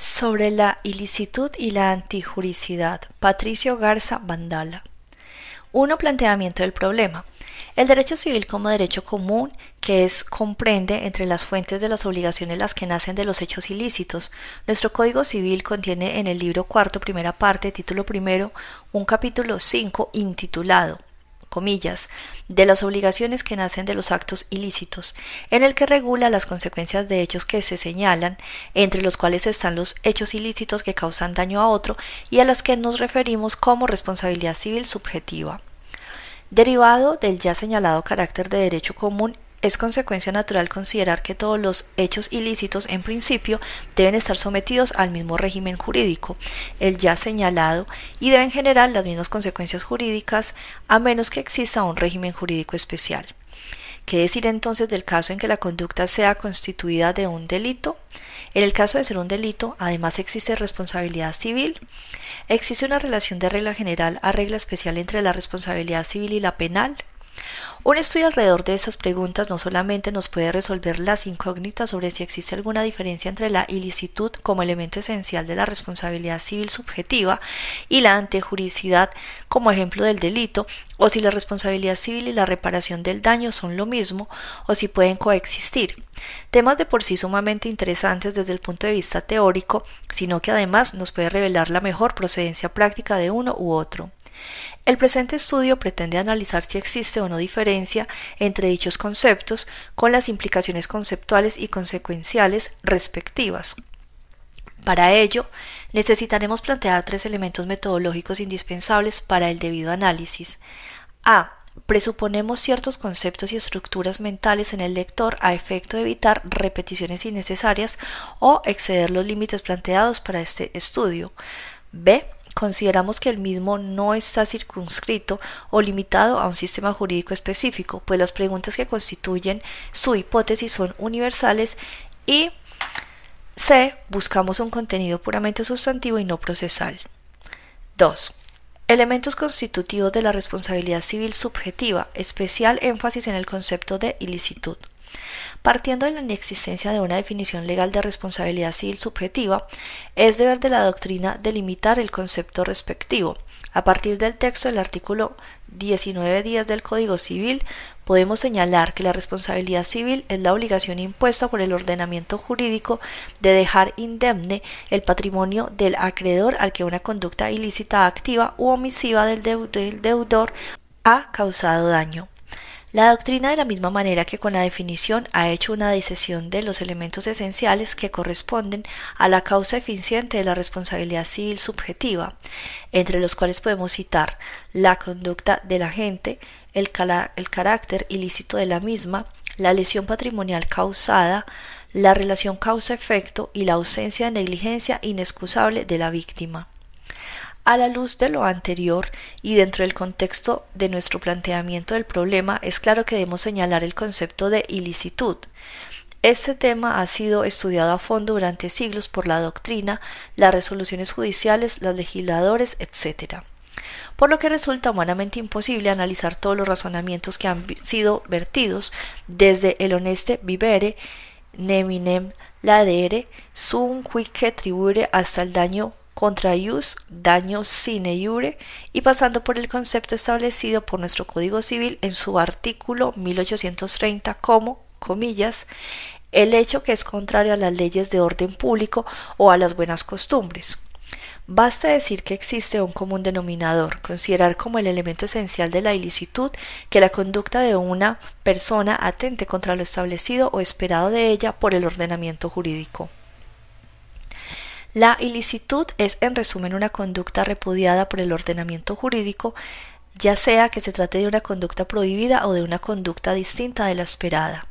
Sobre la ilicitud y la antijuricidad. Patricio Garza Vandala. 1. Planteamiento del problema. El derecho civil como derecho común, que es comprende entre las fuentes de las obligaciones las que nacen de los hechos ilícitos. Nuestro Código Civil contiene en el libro cuarto, primera parte, título primero, un capítulo 5 intitulado comillas, de las obligaciones que nacen de los actos ilícitos, en el que regula las consecuencias de hechos que se señalan, entre los cuales están los hechos ilícitos que causan daño a otro y a las que nos referimos como responsabilidad civil subjetiva. Derivado del ya señalado carácter de derecho común es consecuencia natural considerar que todos los hechos ilícitos en principio deben estar sometidos al mismo régimen jurídico, el ya señalado, y deben generar las mismas consecuencias jurídicas a menos que exista un régimen jurídico especial. ¿Qué decir entonces del caso en que la conducta sea constituida de un delito? En el caso de ser un delito, además existe responsabilidad civil. ¿Existe una relación de regla general a regla especial entre la responsabilidad civil y la penal? Un estudio alrededor de esas preguntas no solamente nos puede resolver las incógnitas sobre si existe alguna diferencia entre la ilicitud como elemento esencial de la responsabilidad civil subjetiva y la antejuricidad como ejemplo del delito, o si la responsabilidad civil y la reparación del daño son lo mismo, o si pueden coexistir. Temas de por sí sumamente interesantes desde el punto de vista teórico, sino que además nos puede revelar la mejor procedencia práctica de uno u otro. El presente estudio pretende analizar si existe o no diferencia entre dichos conceptos con las implicaciones conceptuales y consecuenciales respectivas. Para ello, necesitaremos plantear tres elementos metodológicos indispensables para el debido análisis. A. Presuponemos ciertos conceptos y estructuras mentales en el lector a efecto de evitar repeticiones innecesarias o exceder los límites planteados para este estudio. B consideramos que el mismo no está circunscrito o limitado a un sistema jurídico específico, pues las preguntas que constituyen su hipótesis son universales y C. Buscamos un contenido puramente sustantivo y no procesal. 2. Elementos constitutivos de la responsabilidad civil subjetiva, especial énfasis en el concepto de ilicitud. Partiendo de la inexistencia de una definición legal de responsabilidad civil subjetiva, es deber de la doctrina delimitar el concepto respectivo. A partir del texto del artículo 19 días del Código Civil, podemos señalar que la responsabilidad civil es la obligación impuesta por el ordenamiento jurídico de dejar indemne el patrimonio del acreedor al que una conducta ilícita activa u omisiva del deudor ha causado daño. La doctrina de la misma manera que con la definición ha hecho una disección de los elementos esenciales que corresponden a la causa eficiente de la responsabilidad civil subjetiva, entre los cuales podemos citar la conducta del agente, el, el carácter ilícito de la misma, la lesión patrimonial causada, la relación causa-efecto y la ausencia de negligencia inexcusable de la víctima. A la luz de lo anterior y dentro del contexto de nuestro planteamiento del problema, es claro que debemos señalar el concepto de ilicitud. Este tema ha sido estudiado a fondo durante siglos por la doctrina, las resoluciones judiciales, los legisladores, etc. Por lo que resulta humanamente imposible analizar todos los razonamientos que han sido vertidos desde el honeste vivere, neminem ladere, sum quique tribure hasta el daño contra ius, daño sine iure, y pasando por el concepto establecido por nuestro Código Civil en su artículo 1830 como, comillas, el hecho que es contrario a las leyes de orden público o a las buenas costumbres. Basta decir que existe un común denominador, considerar como el elemento esencial de la ilicitud que la conducta de una persona atente contra lo establecido o esperado de ella por el ordenamiento jurídico. La ilicitud es en resumen una conducta repudiada por el ordenamiento jurídico, ya sea que se trate de una conducta prohibida o de una conducta distinta de la esperada.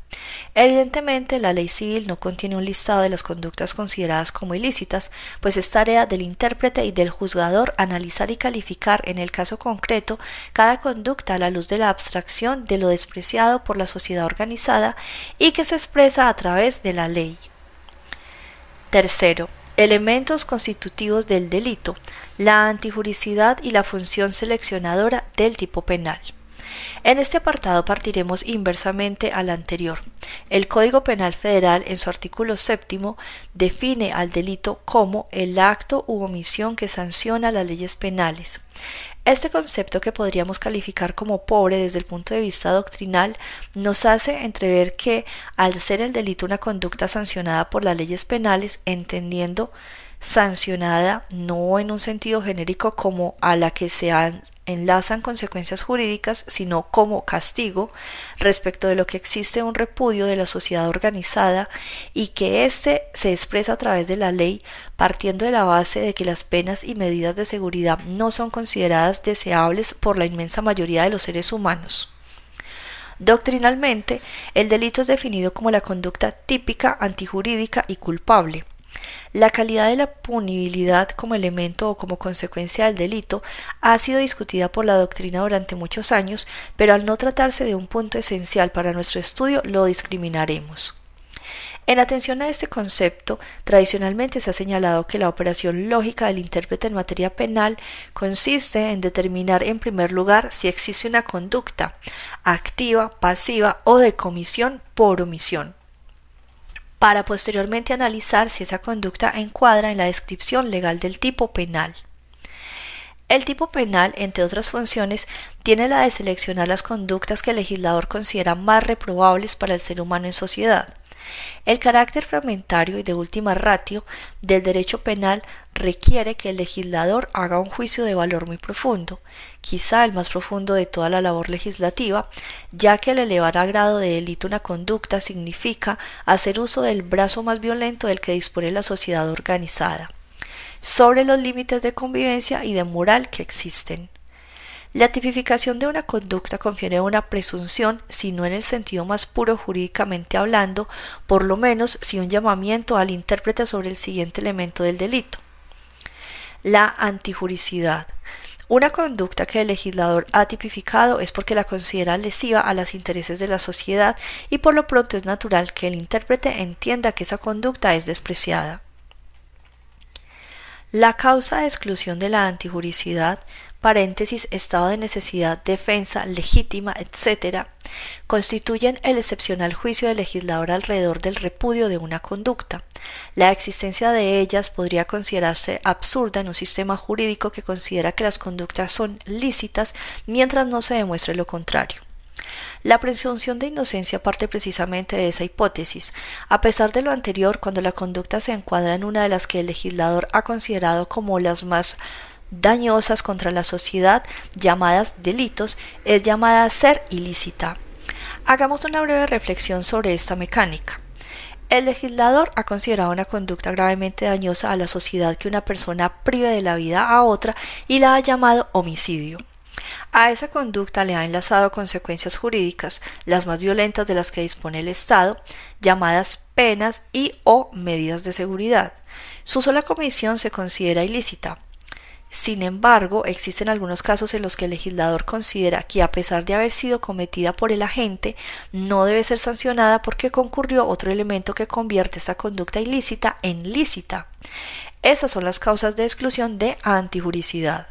Evidentemente, la ley civil no contiene un listado de las conductas consideradas como ilícitas, pues es tarea del intérprete y del juzgador analizar y calificar en el caso concreto cada conducta a la luz de la abstracción de lo despreciado por la sociedad organizada y que se expresa a través de la ley. Tercero, Elementos constitutivos del delito, la antijuricidad y la función seleccionadora del tipo penal. En este apartado partiremos inversamente al anterior. El Código Penal Federal, en su artículo séptimo, define al delito como el acto u omisión que sanciona las leyes penales. Este concepto que podríamos calificar como pobre desde el punto de vista doctrinal nos hace entrever que, al ser el delito una conducta sancionada por las leyes penales, entendiendo sancionada no en un sentido genérico como a la que se enlazan consecuencias jurídicas, sino como castigo respecto de lo que existe un repudio de la sociedad organizada y que éste se expresa a través de la ley partiendo de la base de que las penas y medidas de seguridad no son consideradas deseables por la inmensa mayoría de los seres humanos. Doctrinalmente, el delito es definido como la conducta típica, antijurídica y culpable, la calidad de la punibilidad como elemento o como consecuencia del delito ha sido discutida por la doctrina durante muchos años, pero al no tratarse de un punto esencial para nuestro estudio lo discriminaremos. En atención a este concepto, tradicionalmente se ha señalado que la operación lógica del intérprete en materia penal consiste en determinar en primer lugar si existe una conducta activa, pasiva o de comisión por omisión para posteriormente analizar si esa conducta encuadra en la descripción legal del tipo penal. El tipo penal, entre otras funciones, tiene la de seleccionar las conductas que el legislador considera más reprobables para el ser humano en sociedad. El carácter fragmentario y de última ratio del derecho penal requiere que el legislador haga un juicio de valor muy profundo, quizá el más profundo de toda la labor legislativa, ya que el elevar a grado de delito una conducta significa hacer uso del brazo más violento del que dispone la sociedad organizada, sobre los límites de convivencia y de moral que existen. La tipificación de una conducta confiere una presunción, si no en el sentido más puro jurídicamente hablando, por lo menos si un llamamiento al intérprete sobre el siguiente elemento del delito. La antijuricidad. Una conducta que el legislador ha tipificado es porque la considera lesiva a los intereses de la sociedad y por lo pronto es natural que el intérprete entienda que esa conducta es despreciada. La causa de exclusión de la antijuricidad paréntesis, estado de necesidad, defensa, legítima, etc., constituyen el excepcional juicio del legislador alrededor del repudio de una conducta. La existencia de ellas podría considerarse absurda en un sistema jurídico que considera que las conductas son lícitas mientras no se demuestre lo contrario. La presunción de inocencia parte precisamente de esa hipótesis. A pesar de lo anterior, cuando la conducta se encuadra en una de las que el legislador ha considerado como las más dañosas contra la sociedad, llamadas delitos, es llamada ser ilícita. Hagamos una breve reflexión sobre esta mecánica. El legislador ha considerado una conducta gravemente dañosa a la sociedad que una persona prive de la vida a otra y la ha llamado homicidio. A esa conducta le ha enlazado consecuencias jurídicas, las más violentas de las que dispone el Estado, llamadas penas y o medidas de seguridad. Su sola comisión se considera ilícita, sin embargo, existen algunos casos en los que el legislador considera que a pesar de haber sido cometida por el agente, no debe ser sancionada porque concurrió otro elemento que convierte esa conducta ilícita en lícita. Esas son las causas de exclusión de antijuricidad.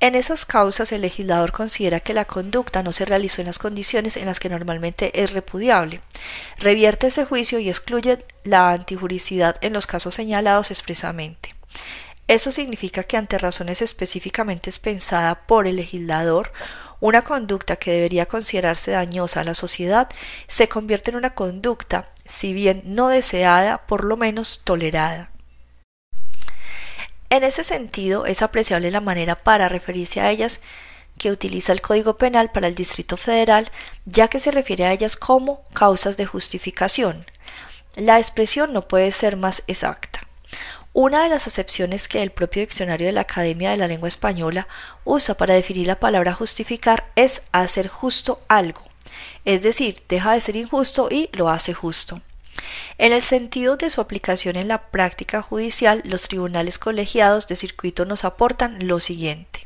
En esas causas el legislador considera que la conducta no se realizó en las condiciones en las que normalmente es repudiable. Revierte ese juicio y excluye la antijuricidad en los casos señalados expresamente. Eso significa que ante razones específicamente pensadas por el legislador, una conducta que debería considerarse dañosa a la sociedad se convierte en una conducta, si bien no deseada, por lo menos tolerada. En ese sentido, es apreciable la manera para referirse a ellas que utiliza el Código Penal para el Distrito Federal, ya que se refiere a ellas como causas de justificación. La expresión no puede ser más exacta. Una de las acepciones que el propio diccionario de la Academia de la Lengua Española usa para definir la palabra justificar es hacer justo algo, es decir, deja de ser injusto y lo hace justo. En el sentido de su aplicación en la práctica judicial, los tribunales colegiados de circuito nos aportan lo siguiente.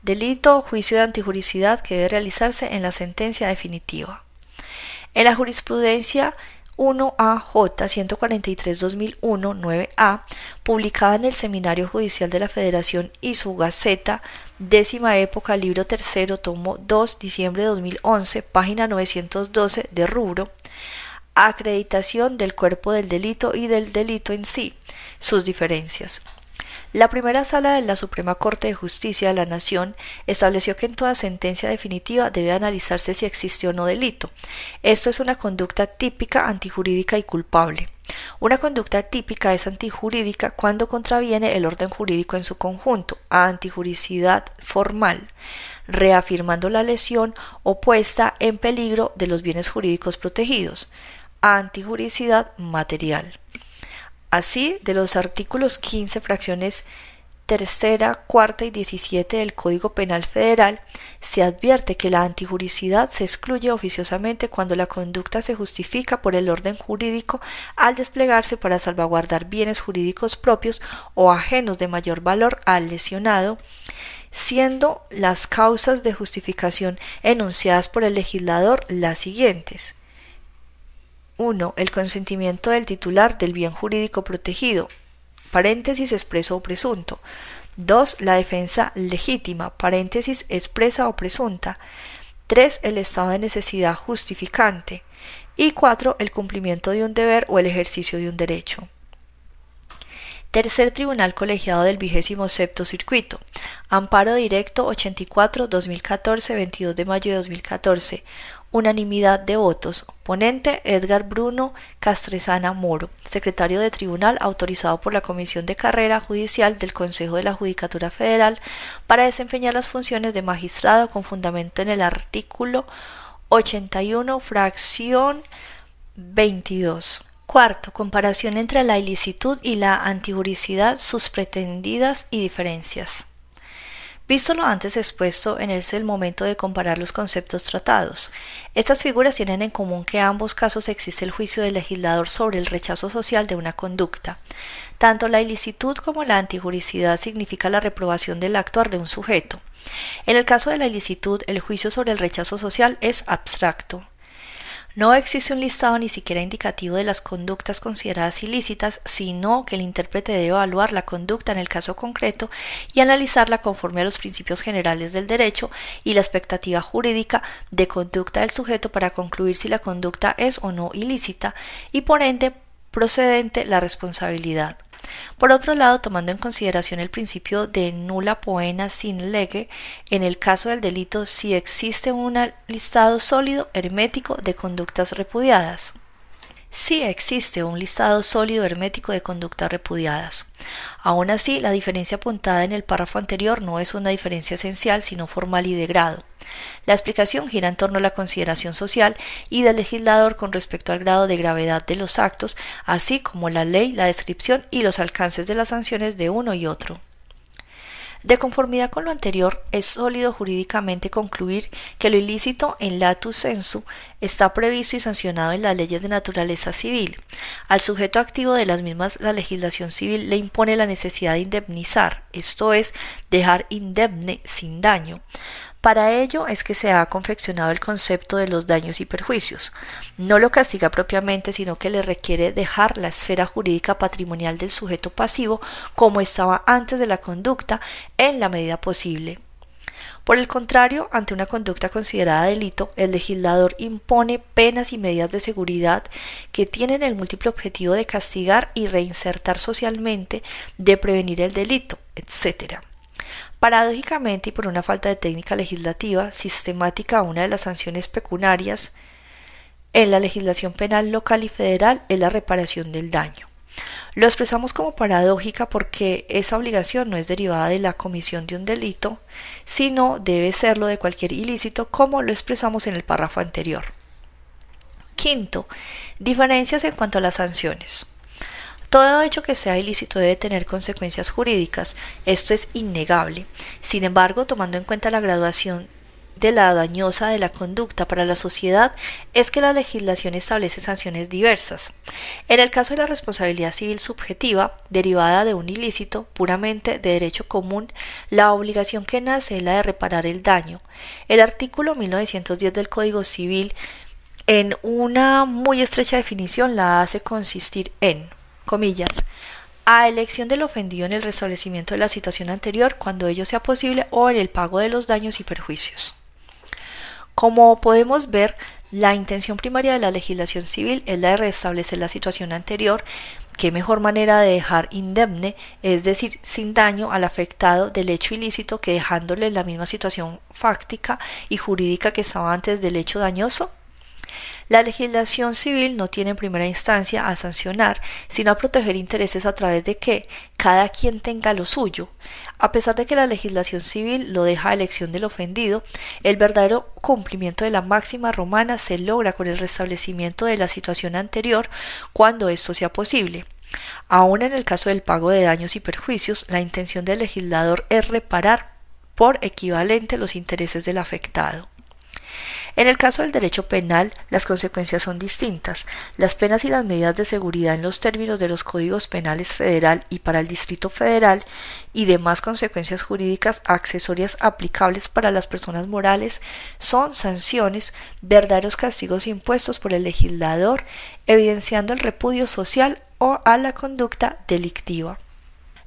Delito o juicio de antijuricidad que debe realizarse en la sentencia definitiva. En la jurisprudencia 1AJ 143-2001 9A, publicada en el Seminario Judicial de la Federación y su Gaceta, décima época, libro tercero, tomo 2, diciembre de 2011, página 912 de rubro, acreditación del cuerpo del delito y del delito en sí, sus diferencias. La primera sala de la Suprema Corte de Justicia de la Nación estableció que en toda sentencia definitiva debe analizarse si existió o no delito. Esto es una conducta típica, antijurídica y culpable. Una conducta típica es antijurídica cuando contraviene el orden jurídico en su conjunto, a antijuricidad formal, reafirmando la lesión o puesta en peligro de los bienes jurídicos protegidos, a antijuricidad material. Así, de los artículos 15, fracciones tercera, cuarta y 17 del Código Penal Federal, se advierte que la antijuricidad se excluye oficiosamente cuando la conducta se justifica por el orden jurídico al desplegarse para salvaguardar bienes jurídicos propios o ajenos de mayor valor al lesionado, siendo las causas de justificación enunciadas por el legislador las siguientes. 1. El consentimiento del titular del bien jurídico protegido. Paréntesis expreso o presunto. 2. La defensa legítima. Paréntesis expresa o presunta. 3. El estado de necesidad justificante. Y 4. El cumplimiento de un deber o el ejercicio de un derecho. Tercer Tribunal Colegiado del vigésimo sexto Circuito. Amparo Directo 84-2014, 22 de mayo de 2014. Unanimidad de votos. Ponente Edgar Bruno Castresana Moro, secretario de tribunal autorizado por la Comisión de Carrera Judicial del Consejo de la Judicatura Federal para desempeñar las funciones de magistrado con fundamento en el artículo 81, fracción 22. Cuarto, comparación entre la ilicitud y la antijuricidad, sus pretendidas y diferencias. Visto lo antes expuesto, en es el momento de comparar los conceptos tratados. Estas figuras tienen en común que en ambos casos existe el juicio del legislador sobre el rechazo social de una conducta. Tanto la ilicitud como la antijuricidad significa la reprobación del actuar de un sujeto. En el caso de la ilicitud, el juicio sobre el rechazo social es abstracto. No existe un listado ni siquiera indicativo de las conductas consideradas ilícitas, sino que el intérprete debe evaluar la conducta en el caso concreto y analizarla conforme a los principios generales del derecho y la expectativa jurídica de conducta del sujeto para concluir si la conducta es o no ilícita y por ende procedente la responsabilidad. Por otro lado, tomando en consideración el principio de nula poena sin lege, en el caso del delito si existe un listado sólido hermético de conductas repudiadas. Si existe un listado sólido hermético de conductas repudiadas. Aún así, la diferencia apuntada en el párrafo anterior no es una diferencia esencial, sino formal y de grado. La explicación gira en torno a la consideración social y del legislador con respecto al grado de gravedad de los actos, así como la ley, la descripción y los alcances de las sanciones de uno y otro. De conformidad con lo anterior, es sólido jurídicamente concluir que lo ilícito en latu sensu está previsto y sancionado en las leyes de naturaleza civil. Al sujeto activo de las mismas, la legislación civil le impone la necesidad de indemnizar, esto es, dejar indemne sin daño. Para ello es que se ha confeccionado el concepto de los daños y perjuicios. No lo castiga propiamente, sino que le requiere dejar la esfera jurídica patrimonial del sujeto pasivo como estaba antes de la conducta en la medida posible. Por el contrario, ante una conducta considerada delito, el legislador impone penas y medidas de seguridad que tienen el múltiple objetivo de castigar y reinsertar socialmente, de prevenir el delito, etc. Paradójicamente y por una falta de técnica legislativa sistemática, una de las sanciones pecuniarias en la legislación penal local y federal es la reparación del daño. Lo expresamos como paradójica porque esa obligación no es derivada de la comisión de un delito, sino debe serlo de cualquier ilícito, como lo expresamos en el párrafo anterior. Quinto, diferencias en cuanto a las sanciones. Todo hecho que sea ilícito debe tener consecuencias jurídicas, esto es innegable. Sin embargo, tomando en cuenta la graduación de la dañosa de la conducta para la sociedad es que la legislación establece sanciones diversas. En el caso de la responsabilidad civil subjetiva, derivada de un ilícito puramente de derecho común, la obligación que nace es la de reparar el daño. El artículo 1910 del Código Civil en una muy estrecha definición la hace consistir en, comillas, a elección del ofendido en el restablecimiento de la situación anterior cuando ello sea posible o en el pago de los daños y perjuicios. Como podemos ver, la intención primaria de la legislación civil es la de restablecer la situación anterior. ¿Qué mejor manera de dejar indemne, es decir, sin daño al afectado del hecho ilícito que dejándole la misma situación fáctica y jurídica que estaba antes del hecho dañoso? La legislación civil no tiene en primera instancia a sancionar, sino a proteger intereses a través de que cada quien tenga lo suyo. A pesar de que la legislación civil lo deja a elección del ofendido, el verdadero cumplimiento de la máxima romana se logra con el restablecimiento de la situación anterior cuando esto sea posible. Aún en el caso del pago de daños y perjuicios, la intención del legislador es reparar por equivalente los intereses del afectado. En el caso del derecho penal, las consecuencias son distintas. Las penas y las medidas de seguridad en los términos de los códigos penales federal y para el Distrito Federal y demás consecuencias jurídicas accesorias aplicables para las personas morales son sanciones, verdaderos castigos impuestos por el legislador, evidenciando el repudio social o a la conducta delictiva.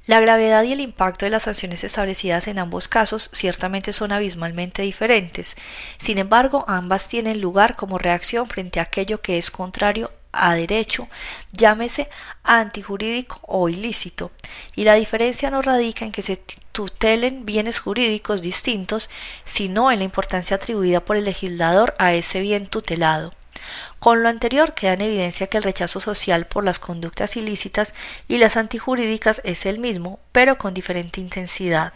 La gravedad y el impacto de las sanciones establecidas en ambos casos ciertamente son abismalmente diferentes. Sin embargo, ambas tienen lugar como reacción frente a aquello que es contrario a derecho, llámese antijurídico o ilícito, y la diferencia no radica en que se tutelen bienes jurídicos distintos, sino en la importancia atribuida por el legislador a ese bien tutelado. Con lo anterior queda en evidencia que el rechazo social por las conductas ilícitas y las antijurídicas es el mismo, pero con diferente intensidad.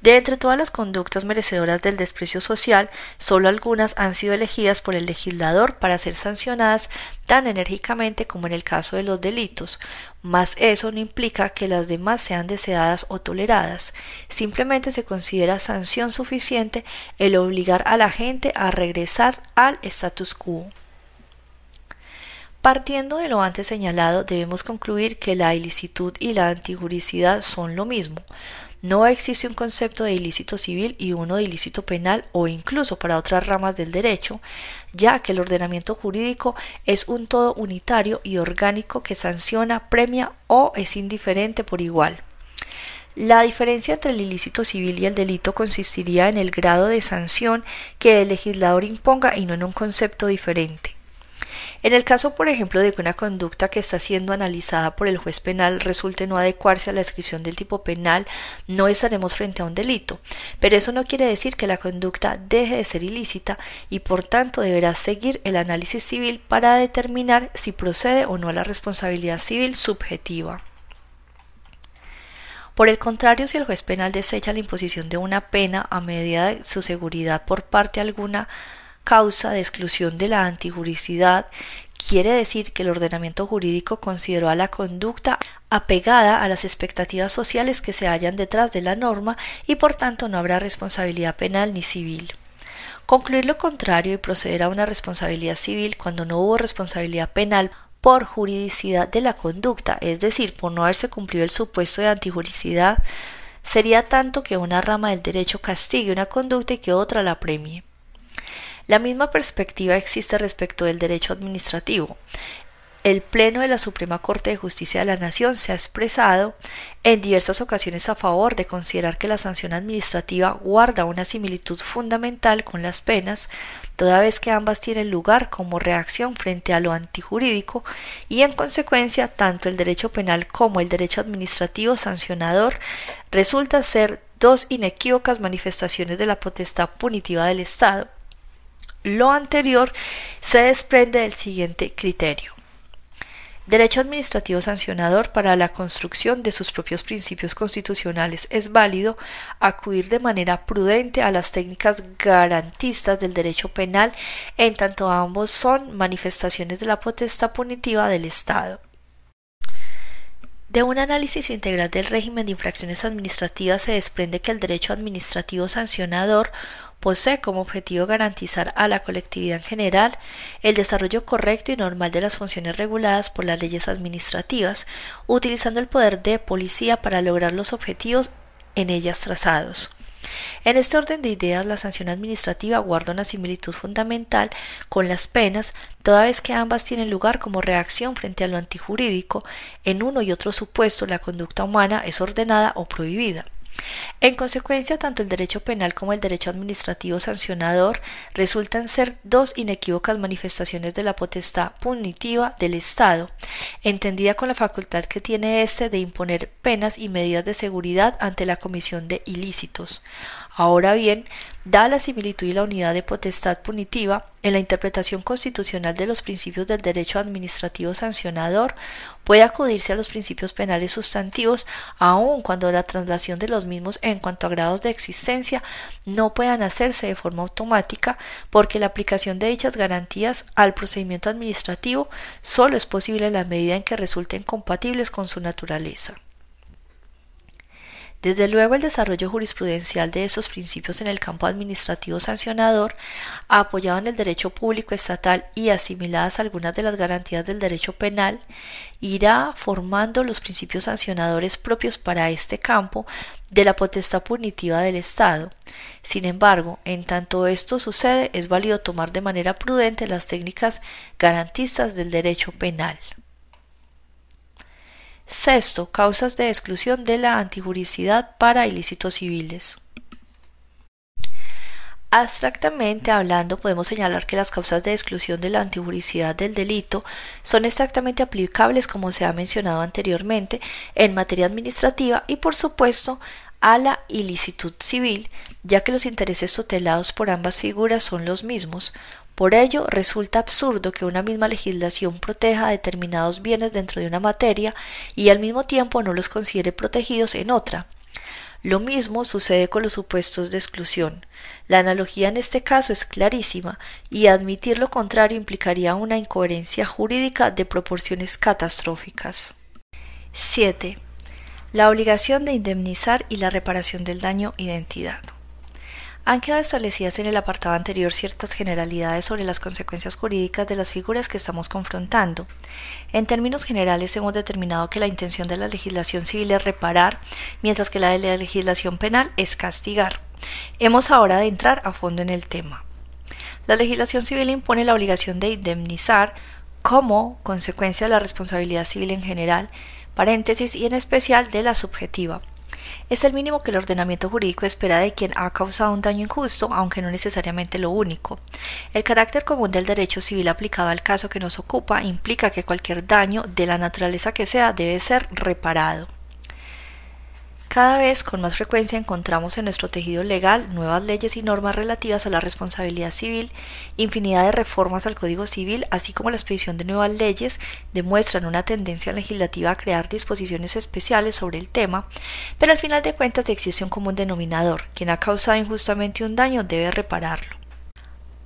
De entre todas las conductas merecedoras del desprecio social, solo algunas han sido elegidas por el legislador para ser sancionadas tan enérgicamente como en el caso de los delitos, mas eso no implica que las demás sean deseadas o toleradas, simplemente se considera sanción suficiente el obligar a la gente a regresar al status quo. Partiendo de lo antes señalado, debemos concluir que la ilicitud y la antijuricidad son lo mismo, no existe un concepto de ilícito civil y uno de ilícito penal o incluso para otras ramas del derecho, ya que el ordenamiento jurídico es un todo unitario y orgánico que sanciona, premia o es indiferente por igual. La diferencia entre el ilícito civil y el delito consistiría en el grado de sanción que el legislador imponga y no en un concepto diferente. En el caso, por ejemplo, de que una conducta que está siendo analizada por el juez penal resulte no adecuarse a la descripción del tipo penal, no estaremos frente a un delito, pero eso no quiere decir que la conducta deje de ser ilícita y por tanto deberá seguir el análisis civil para determinar si procede o no a la responsabilidad civil subjetiva. Por el contrario, si el juez penal desecha la imposición de una pena a medida de su seguridad por parte alguna causa de exclusión de la antijuricidad quiere decir que el ordenamiento jurídico consideró a la conducta apegada a las expectativas sociales que se hallan detrás de la norma y por tanto no habrá responsabilidad penal ni civil. Concluir lo contrario y proceder a una responsabilidad civil cuando no hubo responsabilidad penal por juridicidad de la conducta, es decir, por no haberse cumplido el supuesto de antijuricidad, sería tanto que una rama del derecho castigue una conducta y que otra la premie. La misma perspectiva existe respecto del derecho administrativo. El Pleno de la Suprema Corte de Justicia de la Nación se ha expresado en diversas ocasiones a favor de considerar que la sanción administrativa guarda una similitud fundamental con las penas, toda vez que ambas tienen lugar como reacción frente a lo antijurídico y en consecuencia tanto el derecho penal como el derecho administrativo sancionador resulta ser dos inequívocas manifestaciones de la potestad punitiva del Estado lo anterior se desprende del siguiente criterio. Derecho administrativo sancionador para la construcción de sus propios principios constitucionales es válido acudir de manera prudente a las técnicas garantistas del derecho penal en tanto ambos son manifestaciones de la potestad punitiva del Estado. De un análisis integral del régimen de infracciones administrativas se desprende que el derecho administrativo sancionador posee como objetivo garantizar a la colectividad en general el desarrollo correcto y normal de las funciones reguladas por las leyes administrativas, utilizando el poder de policía para lograr los objetivos en ellas trazados. En este orden de ideas, la sanción administrativa guarda una similitud fundamental con las penas, toda vez que ambas tienen lugar como reacción frente a lo antijurídico, en uno y otro supuesto la conducta humana es ordenada o prohibida. En consecuencia, tanto el derecho penal como el derecho administrativo sancionador resultan ser dos inequívocas manifestaciones de la potestad punitiva del Estado, entendida con la facultad que tiene éste de imponer penas y medidas de seguridad ante la comisión de ilícitos. Ahora bien, da la similitud y la unidad de potestad punitiva en la interpretación constitucional de los principios del derecho administrativo sancionador, puede acudirse a los principios penales sustantivos aun cuando la traslación de los mismos en cuanto a grados de existencia no puedan hacerse de forma automática porque la aplicación de dichas garantías al procedimiento administrativo solo es posible en la medida en que resulten compatibles con su naturaleza. Desde luego, el desarrollo jurisprudencial de esos principios en el campo administrativo sancionador, apoyado en el derecho público estatal y asimiladas algunas de las garantías del derecho penal, irá formando los principios sancionadores propios para este campo de la potestad punitiva del Estado. Sin embargo, en tanto esto sucede, es válido tomar de manera prudente las técnicas garantistas del derecho penal. Sexto, causas de exclusión de la antijuricidad para ilícitos civiles. Abstractamente hablando, podemos señalar que las causas de exclusión de la antijuricidad del delito son exactamente aplicables, como se ha mencionado anteriormente, en materia administrativa y, por supuesto, a la ilicitud civil, ya que los intereses tutelados por ambas figuras son los mismos, por ello, resulta absurdo que una misma legislación proteja determinados bienes dentro de una materia y al mismo tiempo no los considere protegidos en otra. Lo mismo sucede con los supuestos de exclusión. La analogía en este caso es clarísima y admitir lo contrario implicaría una incoherencia jurídica de proporciones catastróficas. 7. La obligación de indemnizar y la reparación del daño identidad. Han quedado establecidas en el apartado anterior ciertas generalidades sobre las consecuencias jurídicas de las figuras que estamos confrontando. En términos generales hemos determinado que la intención de la legislación civil es reparar, mientras que la de la legislación penal es castigar. Hemos ahora de entrar a fondo en el tema. La legislación civil impone la obligación de indemnizar como consecuencia de la responsabilidad civil en general, paréntesis y en especial de la subjetiva es el mínimo que el ordenamiento jurídico espera de quien ha causado un daño injusto, aunque no necesariamente lo único. El carácter común del derecho civil aplicado al caso que nos ocupa implica que cualquier daño, de la naturaleza que sea, debe ser reparado. Cada vez con más frecuencia encontramos en nuestro tejido legal nuevas leyes y normas relativas a la responsabilidad civil, infinidad de reformas al Código Civil, así como la expedición de nuevas leyes demuestran una tendencia legislativa a crear disposiciones especiales sobre el tema, pero al final de cuentas existe un común denominador, quien ha causado injustamente un daño debe repararlo.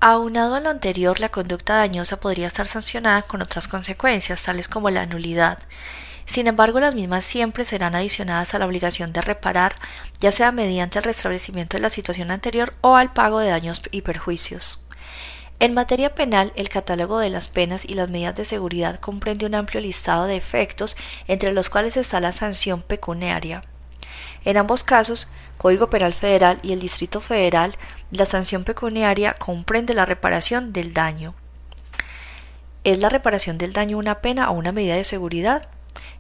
Aunado a lo anterior, la conducta dañosa podría estar sancionada con otras consecuencias, tales como la nulidad, sin embargo, las mismas siempre serán adicionadas a la obligación de reparar, ya sea mediante el restablecimiento de la situación anterior o al pago de daños y perjuicios. En materia penal, el catálogo de las penas y las medidas de seguridad comprende un amplio listado de efectos, entre los cuales está la sanción pecuniaria. En ambos casos, Código Penal Federal y el Distrito Federal, la sanción pecuniaria comprende la reparación del daño. ¿Es la reparación del daño una pena o una medida de seguridad?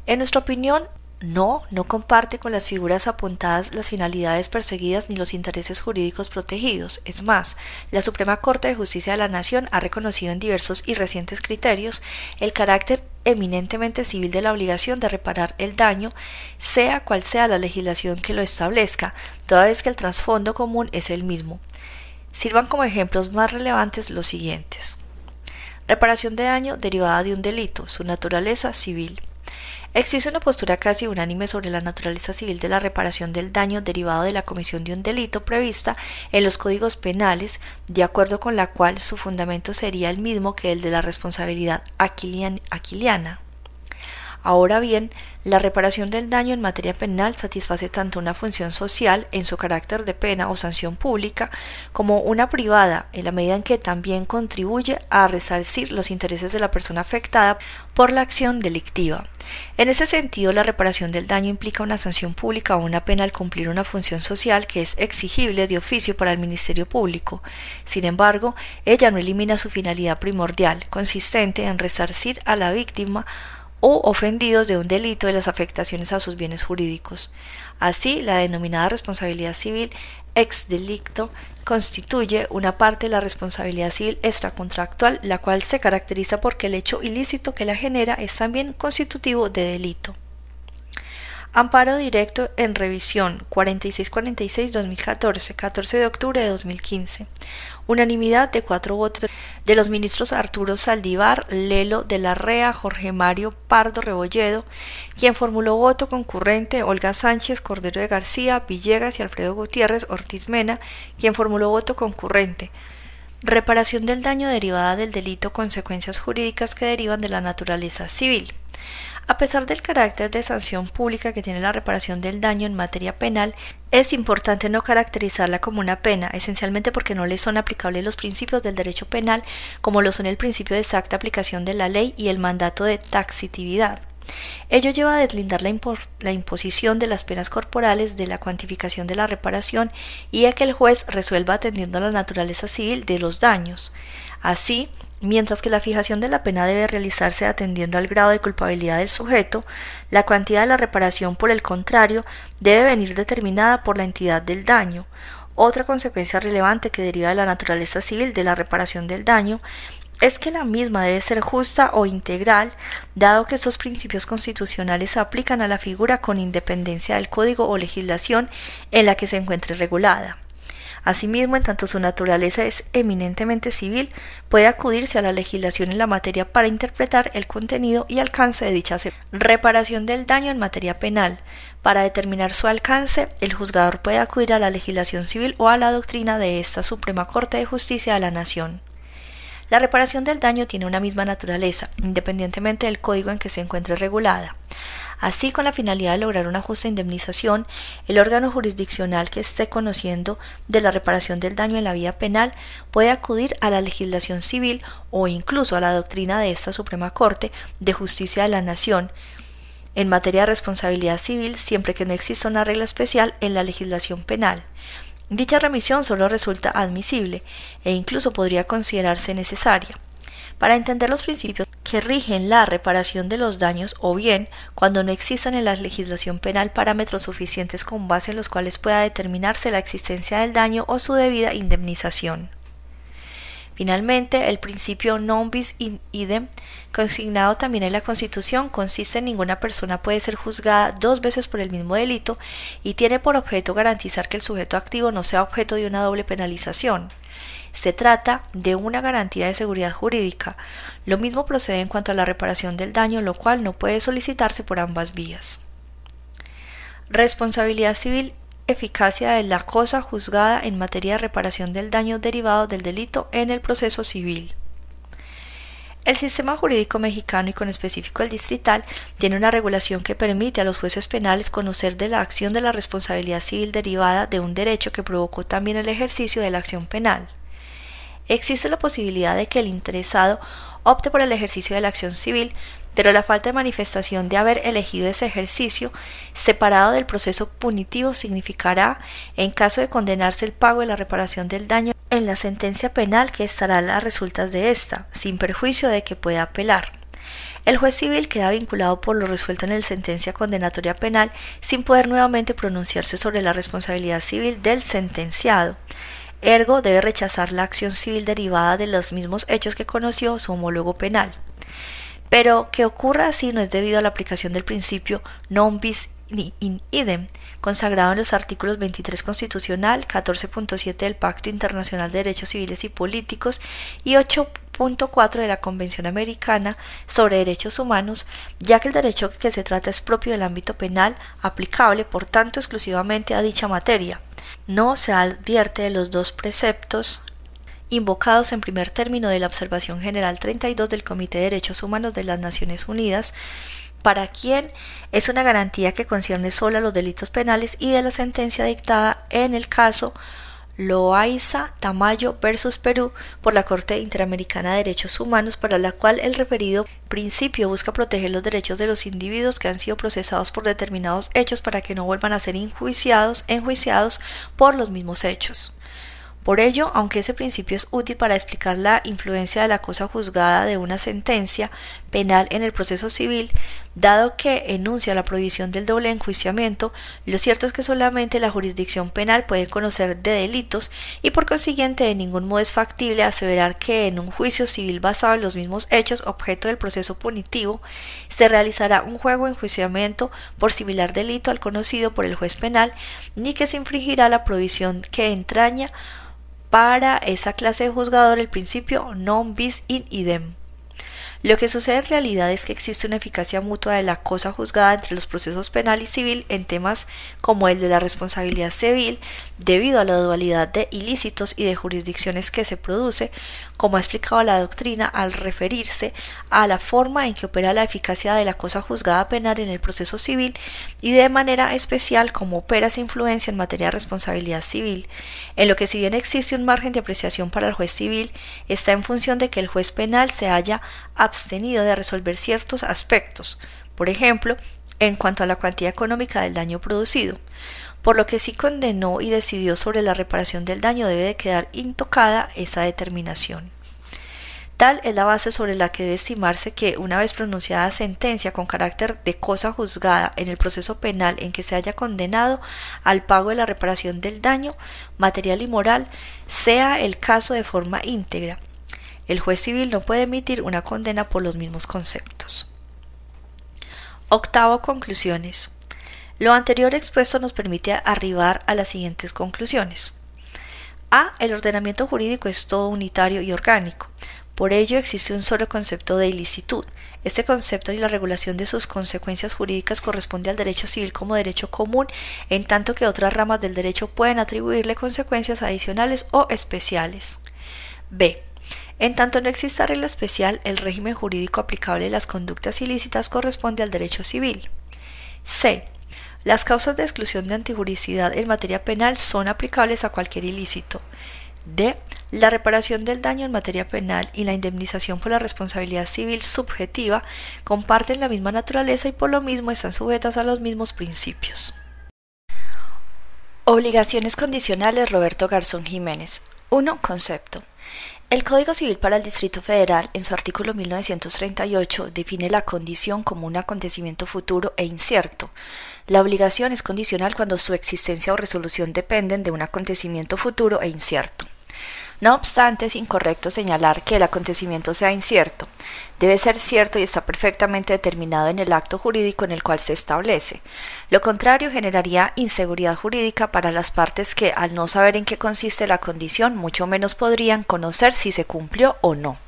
En nuestra opinión, no, no comparte con las figuras apuntadas las finalidades perseguidas ni los intereses jurídicos protegidos. Es más, la Suprema Corte de Justicia de la Nación ha reconocido en diversos y recientes criterios el carácter eminentemente civil de la obligación de reparar el daño, sea cual sea la legislación que lo establezca, toda vez que el trasfondo común es el mismo. Sirvan como ejemplos más relevantes los siguientes. Reparación de daño derivada de un delito, su naturaleza civil. Existe una postura casi unánime sobre la naturaleza civil de la reparación del daño derivado de la comisión de un delito prevista en los códigos penales, de acuerdo con la cual su fundamento sería el mismo que el de la responsabilidad aquiliana. Ahora bien, La reparación del daño en materia penal satisface tanto una función social en su carácter de pena o sanción pública como una privada en la medida en que también contribuye a resarcir los intereses de la persona afectada por la acción delictiva. En ese sentido, la reparación del daño implica una sanción pública o una pena al cumplir una función social que es exigible de oficio para el Ministerio Público. Sin embargo, ella no elimina su finalidad primordial, consistente en resarcir a la víctima o ofendidos de un delito de las afectaciones a sus bienes jurídicos. Así, la denominada responsabilidad civil ex delicto constituye una parte de la responsabilidad civil extracontractual, la cual se caracteriza porque el hecho ilícito que la genera es también constitutivo de delito. Amparo directo en revisión 4646-2014, 14 de octubre de 2015. Unanimidad de cuatro votos de los ministros Arturo Saldívar, Lelo de la Rea, Jorge Mario Pardo Rebolledo, quien formuló voto concurrente Olga Sánchez, Cordero de García, Villegas y Alfredo Gutiérrez Ortiz Mena, quien formuló voto concurrente. Reparación del daño derivada del delito, consecuencias jurídicas que derivan de la naturaleza civil. A pesar del carácter de sanción pública que tiene la reparación del daño en materia penal, es importante no caracterizarla como una pena, esencialmente porque no le son aplicables los principios del derecho penal, como lo son el principio de exacta aplicación de la ley y el mandato de taxitividad. Ello lleva a deslindar la, la, imposición de las penas corporales de la cuantificación de la reparación y a que el juez resuelva atendiendo a la naturaleza civil de los daños. Así, Mientras que la fijación de la pena debe realizarse atendiendo al grado de culpabilidad del sujeto, la cantidad de la reparación, por el contrario, debe venir determinada por la entidad del daño. Otra consecuencia relevante que deriva de la naturaleza civil de la reparación del daño es que la misma debe ser justa o integral, dado que estos principios constitucionales aplican a la figura con independencia del código o legislación en la que se encuentre regulada. Asimismo, en tanto su naturaleza es eminentemente civil, puede acudirse a la legislación en la materia para interpretar el contenido y alcance de dicha reparación del daño en materia penal. Para determinar su alcance, el juzgador puede acudir a la legislación civil o a la doctrina de esta Suprema Corte de Justicia de la Nación. La reparación del daño tiene una misma naturaleza, independientemente del código en que se encuentre regulada. Así, con la finalidad de lograr una justa indemnización, el órgano jurisdiccional que esté conociendo de la reparación del daño en la vía penal puede acudir a la legislación civil o incluso a la doctrina de esta Suprema Corte de Justicia de la Nación en materia de responsabilidad civil siempre que no exista una regla especial en la legislación penal. Dicha remisión solo resulta admisible e incluso podría considerarse necesaria para entender los principios que rigen la reparación de los daños o bien cuando no existan en la legislación penal parámetros suficientes con base en los cuales pueda determinarse la existencia del daño o su debida indemnización. Finalmente, el principio non bis in idem, consignado también en la Constitución, consiste en ninguna persona puede ser juzgada dos veces por el mismo delito y tiene por objeto garantizar que el sujeto activo no sea objeto de una doble penalización. Se trata de una garantía de seguridad jurídica. Lo mismo procede en cuanto a la reparación del daño, lo cual no puede solicitarse por ambas vías. Responsabilidad civil eficacia de la cosa juzgada en materia de reparación del daño derivado del delito en el proceso civil. El sistema jurídico mexicano y con específico el distrital tiene una regulación que permite a los jueces penales conocer de la acción de la responsabilidad civil derivada de un derecho que provocó también el ejercicio de la acción penal existe la posibilidad de que el interesado opte por el ejercicio de la acción civil, pero la falta de manifestación de haber elegido ese ejercicio separado del proceso punitivo significará, en caso de condenarse el pago de la reparación del daño en la sentencia penal que estará a las resultas de esta, sin perjuicio de que pueda apelar. El juez civil queda vinculado por lo resuelto en la sentencia condenatoria penal sin poder nuevamente pronunciarse sobre la responsabilidad civil del sentenciado. Ergo debe rechazar la acción civil derivada de los mismos hechos que conoció su homólogo penal. Pero que ocurra así no es debido a la aplicación del principio non bis in idem, consagrado en los artículos 23 constitucional, 14.7 del Pacto Internacional de Derechos Civiles y Políticos y 8.4 de la Convención Americana sobre Derechos Humanos, ya que el derecho que se trata es propio del ámbito penal, aplicable por tanto exclusivamente a dicha materia no se advierte de los dos preceptos invocados en primer término de la Observación General 32 del Comité de Derechos Humanos de las Naciones Unidas, para quién es una garantía que concierne solo a los delitos penales y de la sentencia dictada en el caso Loaiza Tamayo versus Perú por la Corte Interamericana de Derechos Humanos para la cual el referido principio busca proteger los derechos de los individuos que han sido procesados por determinados hechos para que no vuelvan a ser enjuiciados, enjuiciados por los mismos hechos. Por ello, aunque ese principio es útil para explicar la influencia de la cosa juzgada de una sentencia penal en el proceso civil, dado que enuncia la prohibición del doble enjuiciamiento, lo cierto es que solamente la jurisdicción penal puede conocer de delitos y por consiguiente de ningún modo es factible aseverar que en un juicio civil basado en los mismos hechos objeto del proceso punitivo se realizará un juego enjuiciamiento por similar delito al conocido por el juez penal, ni que se infringirá la prohibición que entraña para esa clase de juzgador el principio non bis in idem. Lo que sucede en realidad es que existe una eficacia mutua de la cosa juzgada entre los procesos penal y civil en temas como el de la responsabilidad civil, debido a la dualidad de ilícitos y de jurisdicciones que se produce, como ha explicado la doctrina al referirse a la forma en que opera la eficacia de la cosa juzgada penal en el proceso civil y de manera especial cómo opera esa influencia en materia de responsabilidad civil, en lo que si bien existe un margen de apreciación para el juez civil, está en función de que el juez penal se haya abstenido de resolver ciertos aspectos, por ejemplo, en cuanto a la cuantía económica del daño producido, por lo que si condenó y decidió sobre la reparación del daño debe de quedar intocada esa determinación. Tal es la base sobre la que debe estimarse que, una vez pronunciada sentencia con carácter de cosa juzgada en el proceso penal en que se haya condenado al pago de la reparación del daño material y moral, sea el caso de forma íntegra, el juez civil no puede emitir una condena por los mismos conceptos. Octavo, conclusiones. Lo anterior expuesto nos permite arribar a las siguientes conclusiones. A. El ordenamiento jurídico es todo unitario y orgánico. Por ello existe un solo concepto de ilicitud. Este concepto y la regulación de sus consecuencias jurídicas corresponde al derecho civil como derecho común, en tanto que otras ramas del derecho pueden atribuirle consecuencias adicionales o especiales. B. En tanto no exista regla especial, el régimen jurídico aplicable a las conductas ilícitas corresponde al derecho civil. C. Las causas de exclusión de antijuricidad en materia penal son aplicables a cualquier ilícito. D. La reparación del daño en materia penal y la indemnización por la responsabilidad civil subjetiva comparten la misma naturaleza y por lo mismo están sujetas a los mismos principios. Obligaciones condicionales Roberto Garzón Jiménez. 1. Concepto. El Código Civil para el Distrito Federal, en su artículo 1938, define la condición como un acontecimiento futuro e incierto. La obligación es condicional cuando su existencia o resolución dependen de un acontecimiento futuro e incierto. No obstante, es incorrecto señalar que el acontecimiento sea incierto. Debe ser cierto y está perfectamente determinado en el acto jurídico en el cual se establece. Lo contrario generaría inseguridad jurídica para las partes que, al no saber en qué consiste la condición, mucho menos podrían conocer si se cumplió o no.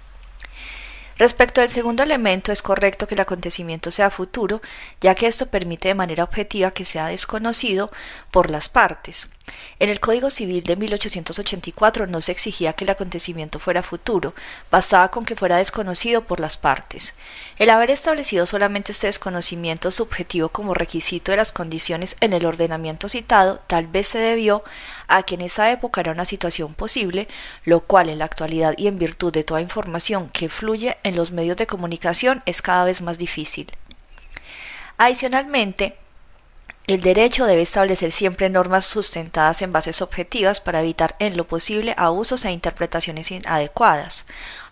Respecto al segundo elemento, es correcto que el acontecimiento sea futuro, ya que esto permite de manera objetiva que sea desconocido por las partes. En el Código Civil de 1884 no se exigía que el acontecimiento fuera futuro, bastaba con que fuera desconocido por las partes. El haber establecido solamente este desconocimiento subjetivo como requisito de las condiciones en el ordenamiento citado tal vez se debió a que en esa época era una situación posible, lo cual en la actualidad y en virtud de toda información que fluye en los medios de comunicación es cada vez más difícil. Adicionalmente, el derecho debe establecer siempre normas sustentadas en bases objetivas para evitar en lo posible abusos e interpretaciones inadecuadas.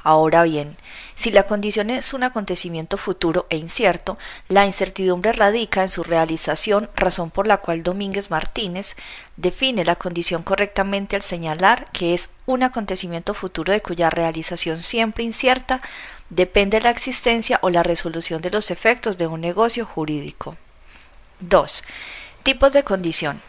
Ahora bien, si la condición es un acontecimiento futuro e incierto, la incertidumbre radica en su realización, razón por la cual Domínguez Martínez define la condición correctamente al señalar que es un acontecimiento futuro de cuya realización siempre incierta depende la existencia o la resolución de los efectos de un negocio jurídico. 2. Tipos de condición.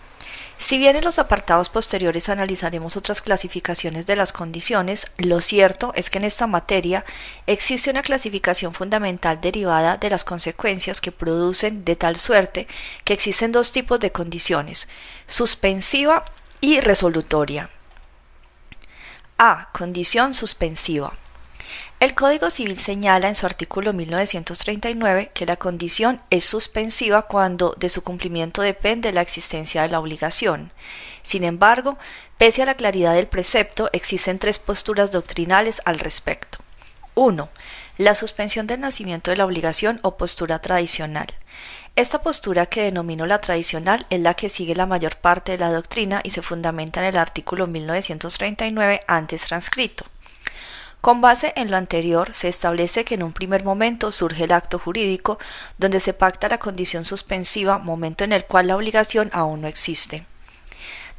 Si bien en los apartados posteriores analizaremos otras clasificaciones de las condiciones, lo cierto es que en esta materia existe una clasificación fundamental derivada de las consecuencias que producen de tal suerte que existen dos tipos de condiciones, suspensiva y resolutoria. A. Condición suspensiva. El Código Civil señala en su artículo 1939 que la condición es suspensiva cuando de su cumplimiento depende la existencia de la obligación. Sin embargo, pese a la claridad del precepto, existen tres posturas doctrinales al respecto. 1. La suspensión del nacimiento de la obligación o postura tradicional. Esta postura que denomino la tradicional es la que sigue la mayor parte de la doctrina y se fundamenta en el artículo 1939 antes transcrito. Con base en lo anterior, se establece que en un primer momento surge el acto jurídico, donde se pacta la condición suspensiva, momento en el cual la obligación aún no existe.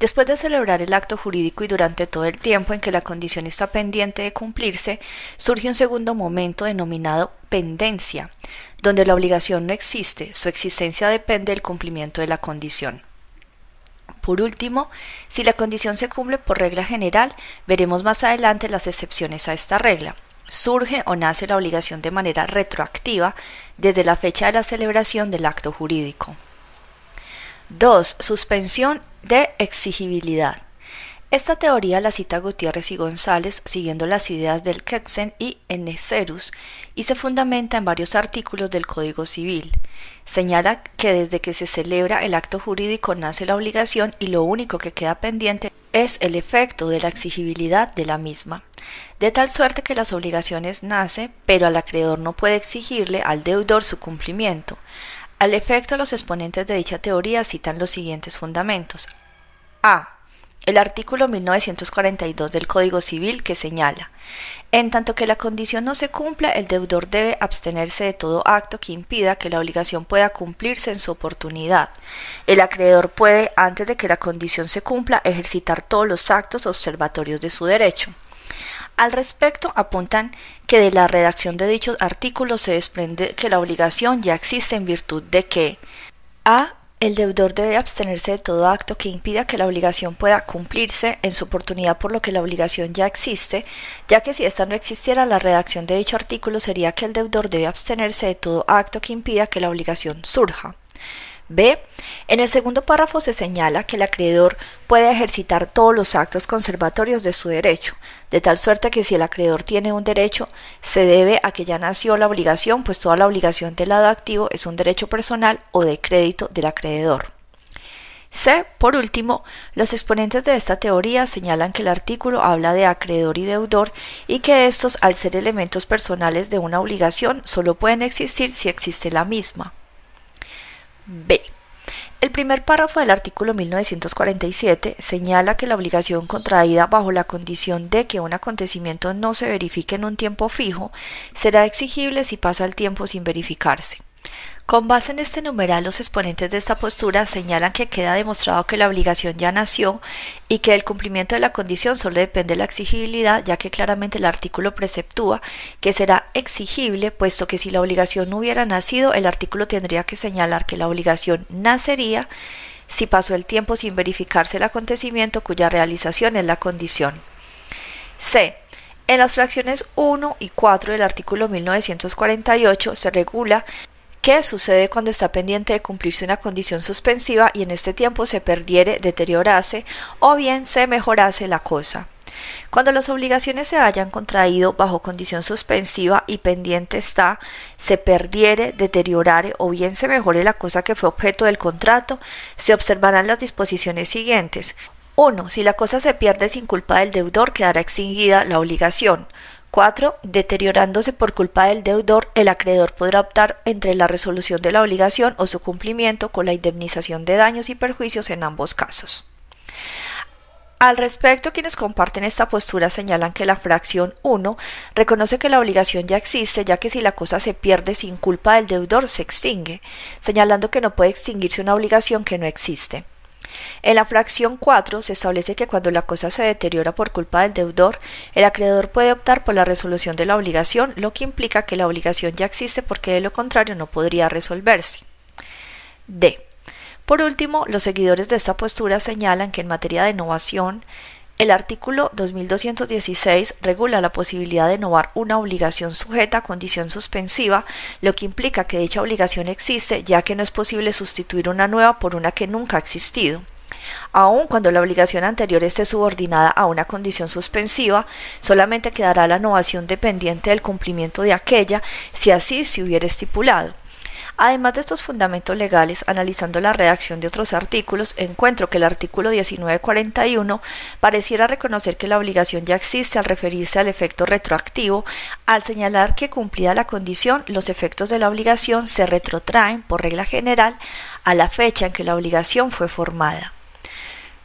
Después de celebrar el acto jurídico y durante todo el tiempo en que la condición está pendiente de cumplirse, surge un segundo momento denominado pendencia, donde la obligación no existe, su existencia depende del cumplimiento de la condición. Por último, si la condición se cumple por regla general, veremos más adelante las excepciones a esta regla. Surge o nace la obligación de manera retroactiva desde la fecha de la celebración del acto jurídico. 2. Suspensión de exigibilidad. Esta teoría la cita Gutiérrez y González siguiendo las ideas del Ketzen y Enecerus y se fundamenta en varios artículos del Código Civil. Señala que desde que se celebra el acto jurídico nace la obligación y lo único que queda pendiente es el efecto de la exigibilidad de la misma. De tal suerte que las obligaciones nace, pero al acreedor no puede exigirle al deudor su cumplimiento. Al efecto, los exponentes de dicha teoría citan los siguientes fundamentos. A el artículo 1942 del Código Civil que señala, en tanto que la condición no se cumpla, el deudor debe abstenerse de todo acto que impida que la obligación pueda cumplirse en su oportunidad. El acreedor puede, antes de que la condición se cumpla, ejercitar todos los actos observatorios de su derecho. Al respecto, apuntan que de la redacción de dichos artículos se desprende que la obligación ya existe en virtud de que a el deudor debe abstenerse de todo acto que impida que la obligación pueda cumplirse en su oportunidad por lo que la obligación ya existe, ya que si ésta no existiera, la redacción de dicho artículo sería que el deudor debe abstenerse de todo acto que impida que la obligación surja. B. En el segundo párrafo se señala que el acreedor puede ejercitar todos los actos conservatorios de su derecho, de tal suerte que si el acreedor tiene un derecho, se debe a que ya nació la obligación, pues toda la obligación del lado activo es un derecho personal o de crédito del acreedor. C. Por último, los exponentes de esta teoría señalan que el artículo habla de acreedor y deudor y que estos, al ser elementos personales de una obligación, solo pueden existir si existe la misma. B. El primer párrafo del artículo 1947 señala que la obligación contraída bajo la condición de que un acontecimiento no se verifique en un tiempo fijo será exigible si pasa el tiempo sin verificarse. Con base en este numeral, los exponentes de esta postura señalan que queda demostrado que la obligación ya nació y que el cumplimiento de la condición solo depende de la exigibilidad, ya que claramente el artículo preceptúa que será exigible, puesto que si la obligación no hubiera nacido, el artículo tendría que señalar que la obligación nacería si pasó el tiempo sin verificarse el acontecimiento cuya realización es la condición. C. En las fracciones 1 y 4 del artículo 1948 se regula ¿Qué sucede cuando está pendiente de cumplirse una condición suspensiva y en este tiempo se perdiere, deteriorase o bien se mejorase la cosa? Cuando las obligaciones se hayan contraído bajo condición suspensiva y pendiente está, se perdiere, deteriorare o bien se mejore la cosa que fue objeto del contrato, se observarán las disposiciones siguientes. 1. Si la cosa se pierde sin culpa del deudor, quedará extinguida la obligación. 4. Deteriorándose por culpa del deudor, el acreedor podrá optar entre la resolución de la obligación o su cumplimiento con la indemnización de daños y perjuicios en ambos casos. Al respecto, quienes comparten esta postura señalan que la fracción 1 reconoce que la obligación ya existe, ya que si la cosa se pierde sin culpa del deudor, se extingue, señalando que no puede extinguirse una obligación que no existe. En la fracción 4 se establece que cuando la cosa se deteriora por culpa del deudor, el acreedor puede optar por la resolución de la obligación, lo que implica que la obligación ya existe porque de lo contrario no podría resolverse. D. Por último, los seguidores de esta postura señalan que en materia de innovación, el artículo 2216 regula la posibilidad de innovar una obligación sujeta a condición suspensiva, lo que implica que dicha obligación existe ya que no es posible sustituir una nueva por una que nunca ha existido. Aun cuando la obligación anterior esté subordinada a una condición suspensiva, solamente quedará la novación dependiente del cumplimiento de aquella si así se hubiera estipulado. Además de estos fundamentos legales, analizando la redacción de otros artículos, encuentro que el artículo 1941 pareciera reconocer que la obligación ya existe al referirse al efecto retroactivo, al señalar que cumplida la condición, los efectos de la obligación se retrotraen, por regla general, a la fecha en que la obligación fue formada.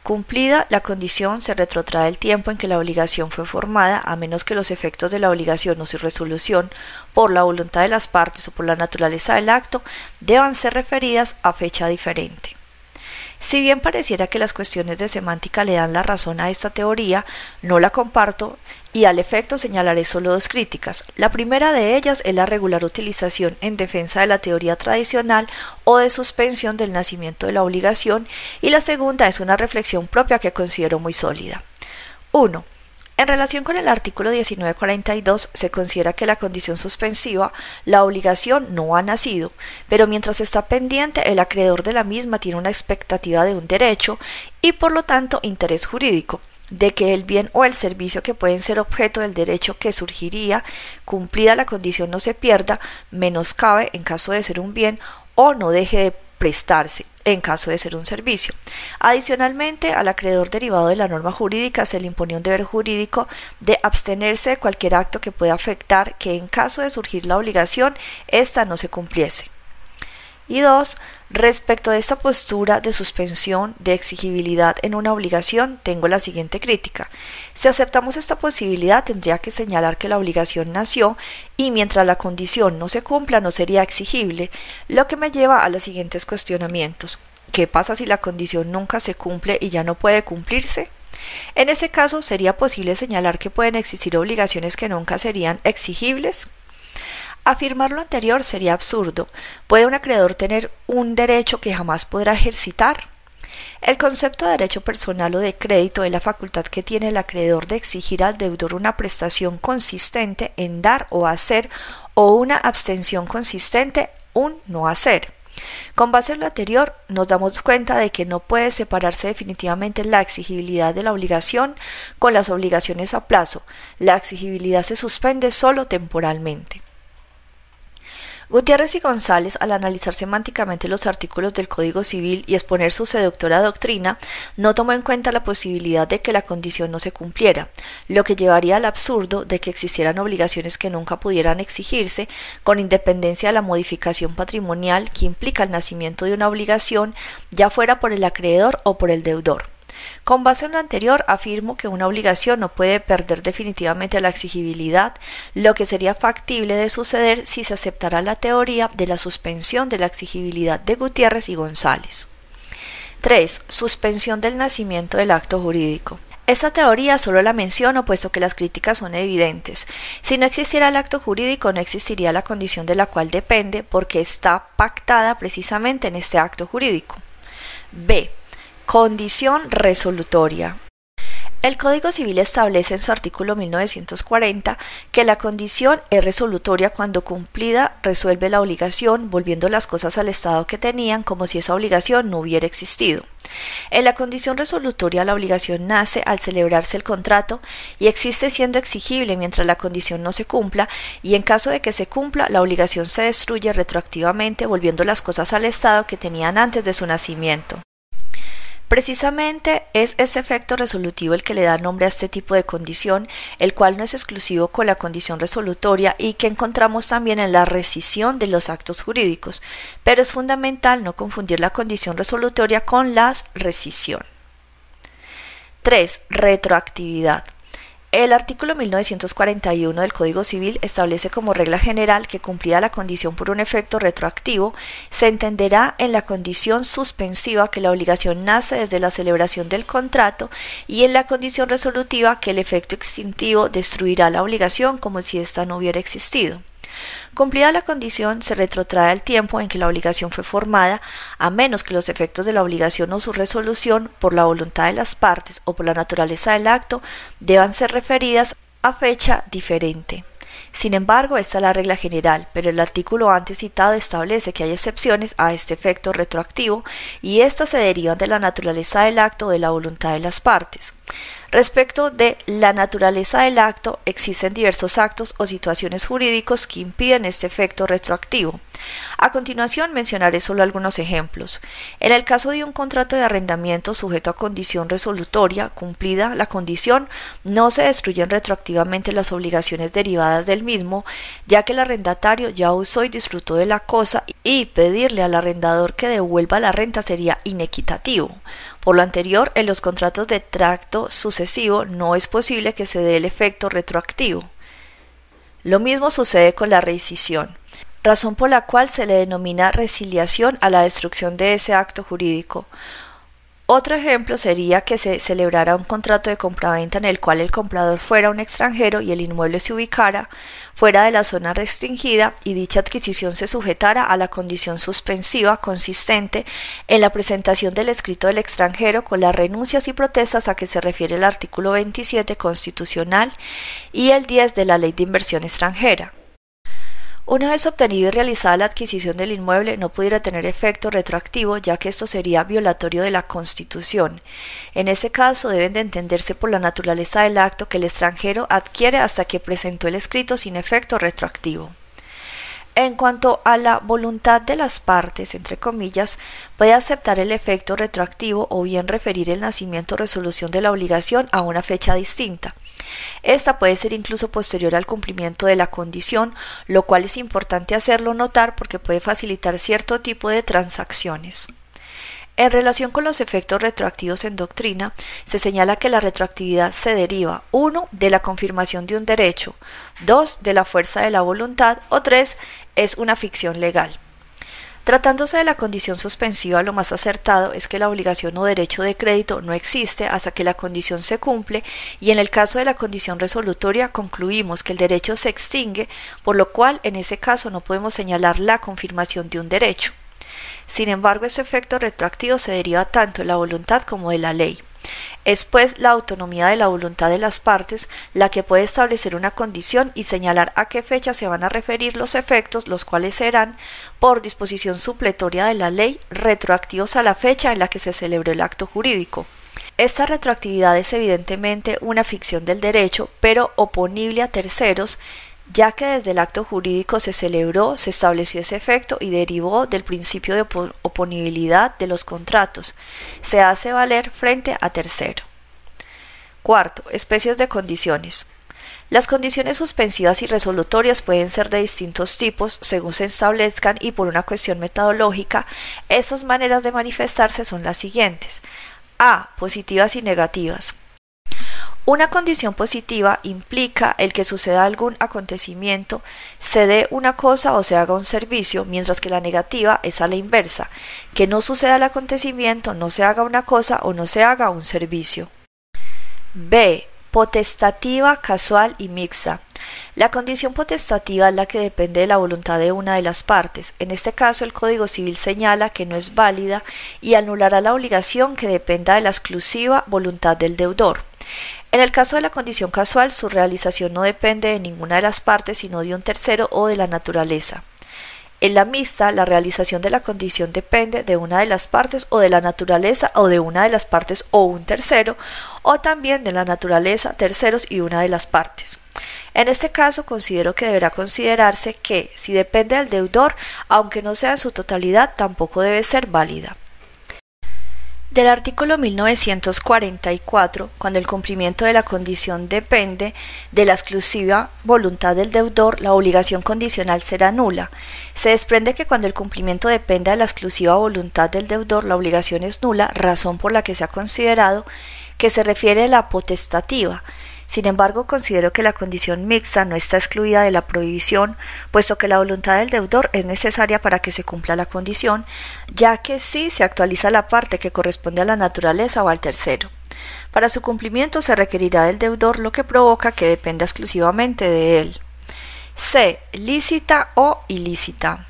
Cumplida la condición, se retrotrae el tiempo en que la obligación fue formada, a menos que los efectos de la obligación o su resolución, por la voluntad de las partes o por la naturaleza del acto, deban ser referidas a fecha diferente. Si bien pareciera que las cuestiones de semántica le dan la razón a esta teoría, no la comparto y al efecto señalaré solo dos críticas. La primera de ellas es la regular utilización en defensa de la teoría tradicional o de suspensión del nacimiento de la obligación y la segunda es una reflexión propia que considero muy sólida. 1. En relación con el artículo 1942, se considera que la condición suspensiva, la obligación no ha nacido, pero mientras está pendiente, el acreedor de la misma tiene una expectativa de un derecho y por lo tanto interés jurídico de que el bien o el servicio que pueden ser objeto del derecho que surgiría, cumplida la condición no se pierda, menoscabe en caso de ser un bien o no deje de prestarse en caso de ser un servicio. Adicionalmente, al acreedor derivado de la norma jurídica se le imponía un deber jurídico de abstenerse de cualquier acto que pueda afectar que en caso de surgir la obligación, ésta no se cumpliese. Y dos, Respecto de esta postura de suspensión de exigibilidad en una obligación, tengo la siguiente crítica. Si aceptamos esta posibilidad, tendría que señalar que la obligación nació y mientras la condición no se cumpla no sería exigible, lo que me lleva a los siguientes cuestionamientos. ¿Qué pasa si la condición nunca se cumple y ya no puede cumplirse? En ese caso, ¿sería posible señalar que pueden existir obligaciones que nunca serían exigibles? Afirmar lo anterior sería absurdo. ¿Puede un acreedor tener un derecho que jamás podrá ejercitar? El concepto de derecho personal o de crédito es la facultad que tiene el acreedor de exigir al deudor una prestación consistente en dar o hacer o una abstención consistente un no hacer. Con base en lo anterior, nos damos cuenta de que no puede separarse definitivamente la exigibilidad de la obligación con las obligaciones a plazo. La exigibilidad se suspende solo temporalmente. Gutiérrez y González, al analizar semánticamente los artículos del Código Civil y exponer su seductora doctrina, no tomó en cuenta la posibilidad de que la condición no se cumpliera, lo que llevaría al absurdo de que existieran obligaciones que nunca pudieran exigirse, con independencia de la modificación patrimonial que implica el nacimiento de una obligación, ya fuera por el acreedor o por el deudor. Con base en lo anterior, afirmo que una obligación no puede perder definitivamente la exigibilidad, lo que sería factible de suceder si se aceptara la teoría de la suspensión de la exigibilidad de Gutiérrez y González. 3. Suspensión del nacimiento del acto jurídico. Esta teoría solo la menciono puesto que las críticas son evidentes. Si no existiera el acto jurídico, no existiría la condición de la cual depende porque está pactada precisamente en este acto jurídico. B. Condición resolutoria. El Código Civil establece en su artículo 1940 que la condición es resolutoria cuando cumplida resuelve la obligación, volviendo las cosas al estado que tenían como si esa obligación no hubiera existido. En la condición resolutoria la obligación nace al celebrarse el contrato y existe siendo exigible mientras la condición no se cumpla y en caso de que se cumpla la obligación se destruye retroactivamente volviendo las cosas al estado que tenían antes de su nacimiento. Precisamente es ese efecto resolutivo el que le da nombre a este tipo de condición, el cual no es exclusivo con la condición resolutoria y que encontramos también en la rescisión de los actos jurídicos, pero es fundamental no confundir la condición resolutoria con la rescisión. 3. Retroactividad. El artículo 1941 del Código Civil establece como regla general que cumplida la condición por un efecto retroactivo, se entenderá en la condición suspensiva que la obligación nace desde la celebración del contrato y en la condición resolutiva que el efecto extintivo destruirá la obligación como si ésta no hubiera existido. Cumplida la condición, se retrotrae el tiempo en que la obligación fue formada, a menos que los efectos de la obligación o su resolución, por la voluntad de las partes o por la naturaleza del acto, deban ser referidas a fecha diferente. Sin embargo, esta es la regla general, pero el artículo antes citado establece que hay excepciones a este efecto retroactivo y éstas se derivan de la naturaleza del acto o de la voluntad de las partes. Respecto de la naturaleza del acto, existen diversos actos o situaciones jurídicos que impiden este efecto retroactivo. A continuación mencionaré solo algunos ejemplos. En el caso de un contrato de arrendamiento sujeto a condición resolutoria cumplida la condición, no se destruyen retroactivamente las obligaciones derivadas del mismo, ya que el arrendatario ya usó y disfrutó de la cosa y pedirle al arrendador que devuelva la renta sería inequitativo. Por lo anterior, en los contratos de tracto sucesivo no es posible que se dé el efecto retroactivo. Lo mismo sucede con la rescisión, razón por la cual se le denomina resiliación a la destrucción de ese acto jurídico. Otro ejemplo sería que se celebrara un contrato de compraventa en el cual el comprador fuera un extranjero y el inmueble se ubicara fuera de la zona restringida y dicha adquisición se sujetara a la condición suspensiva consistente en la presentación del escrito del extranjero con las renuncias y protestas a que se refiere el artículo 27 constitucional y el 10 de la Ley de Inversión extranjera. Una vez obtenido y realizada la adquisición del inmueble, no pudiera tener efecto retroactivo, ya que esto sería violatorio de la Constitución. En ese caso, deben de entenderse por la naturaleza del acto que el extranjero adquiere hasta que presentó el escrito sin efecto retroactivo. En cuanto a la voluntad de las partes, entre comillas, puede aceptar el efecto retroactivo o bien referir el nacimiento o resolución de la obligación a una fecha distinta. Esta puede ser incluso posterior al cumplimiento de la condición, lo cual es importante hacerlo notar porque puede facilitar cierto tipo de transacciones. En relación con los efectos retroactivos en doctrina, se señala que la retroactividad se deriva 1. de la confirmación de un derecho, 2. de la fuerza de la voluntad o 3. es una ficción legal. Tratándose de la condición suspensiva, lo más acertado es que la obligación o derecho de crédito no existe hasta que la condición se cumple y en el caso de la condición resolutoria concluimos que el derecho se extingue, por lo cual en ese caso no podemos señalar la confirmación de un derecho. Sin embargo, ese efecto retroactivo se deriva tanto de la voluntad como de la ley. Es pues la autonomía de la voluntad de las partes la que puede establecer una condición y señalar a qué fecha se van a referir los efectos, los cuales serán, por disposición supletoria de la ley, retroactivos a la fecha en la que se celebró el acto jurídico. Esta retroactividad es evidentemente una ficción del derecho, pero oponible a terceros, ya que desde el acto jurídico se celebró, se estableció ese efecto y derivó del principio de oponibilidad de los contratos. Se hace valer frente a tercero. Cuarto, especies de condiciones. Las condiciones suspensivas y resolutorias pueden ser de distintos tipos según se establezcan y por una cuestión metodológica, esas maneras de manifestarse son las siguientes. A. Positivas y negativas. Una condición positiva implica el que suceda algún acontecimiento, se dé una cosa o se haga un servicio, mientras que la negativa es a la inversa, que no suceda el acontecimiento, no se haga una cosa o no se haga un servicio. B. Potestativa, casual y mixta. La condición potestativa es la que depende de la voluntad de una de las partes. En este caso, el Código Civil señala que no es válida y anulará la obligación que dependa de la exclusiva voluntad del deudor. En el caso de la condición casual, su realización no depende de ninguna de las partes, sino de un tercero o de la naturaleza. En la mixta, la realización de la condición depende de una de las partes o de la naturaleza o de una de las partes o un tercero, o también de la naturaleza, terceros y una de las partes. En este caso, considero que deberá considerarse que, si depende del deudor, aunque no sea en su totalidad, tampoco debe ser válida. Del artículo 1944, cuando el cumplimiento de la condición depende de la exclusiva voluntad del deudor, la obligación condicional será nula. Se desprende que cuando el cumplimiento depende de la exclusiva voluntad del deudor, la obligación es nula, razón por la que se ha considerado que se refiere a la potestativa, sin embargo, considero que la condición mixta no está excluida de la prohibición, puesto que la voluntad del deudor es necesaria para que se cumpla la condición, ya que sí se actualiza la parte que corresponde a la naturaleza o al tercero. Para su cumplimiento se requerirá del deudor lo que provoca que dependa exclusivamente de él. C. Lícita o ilícita.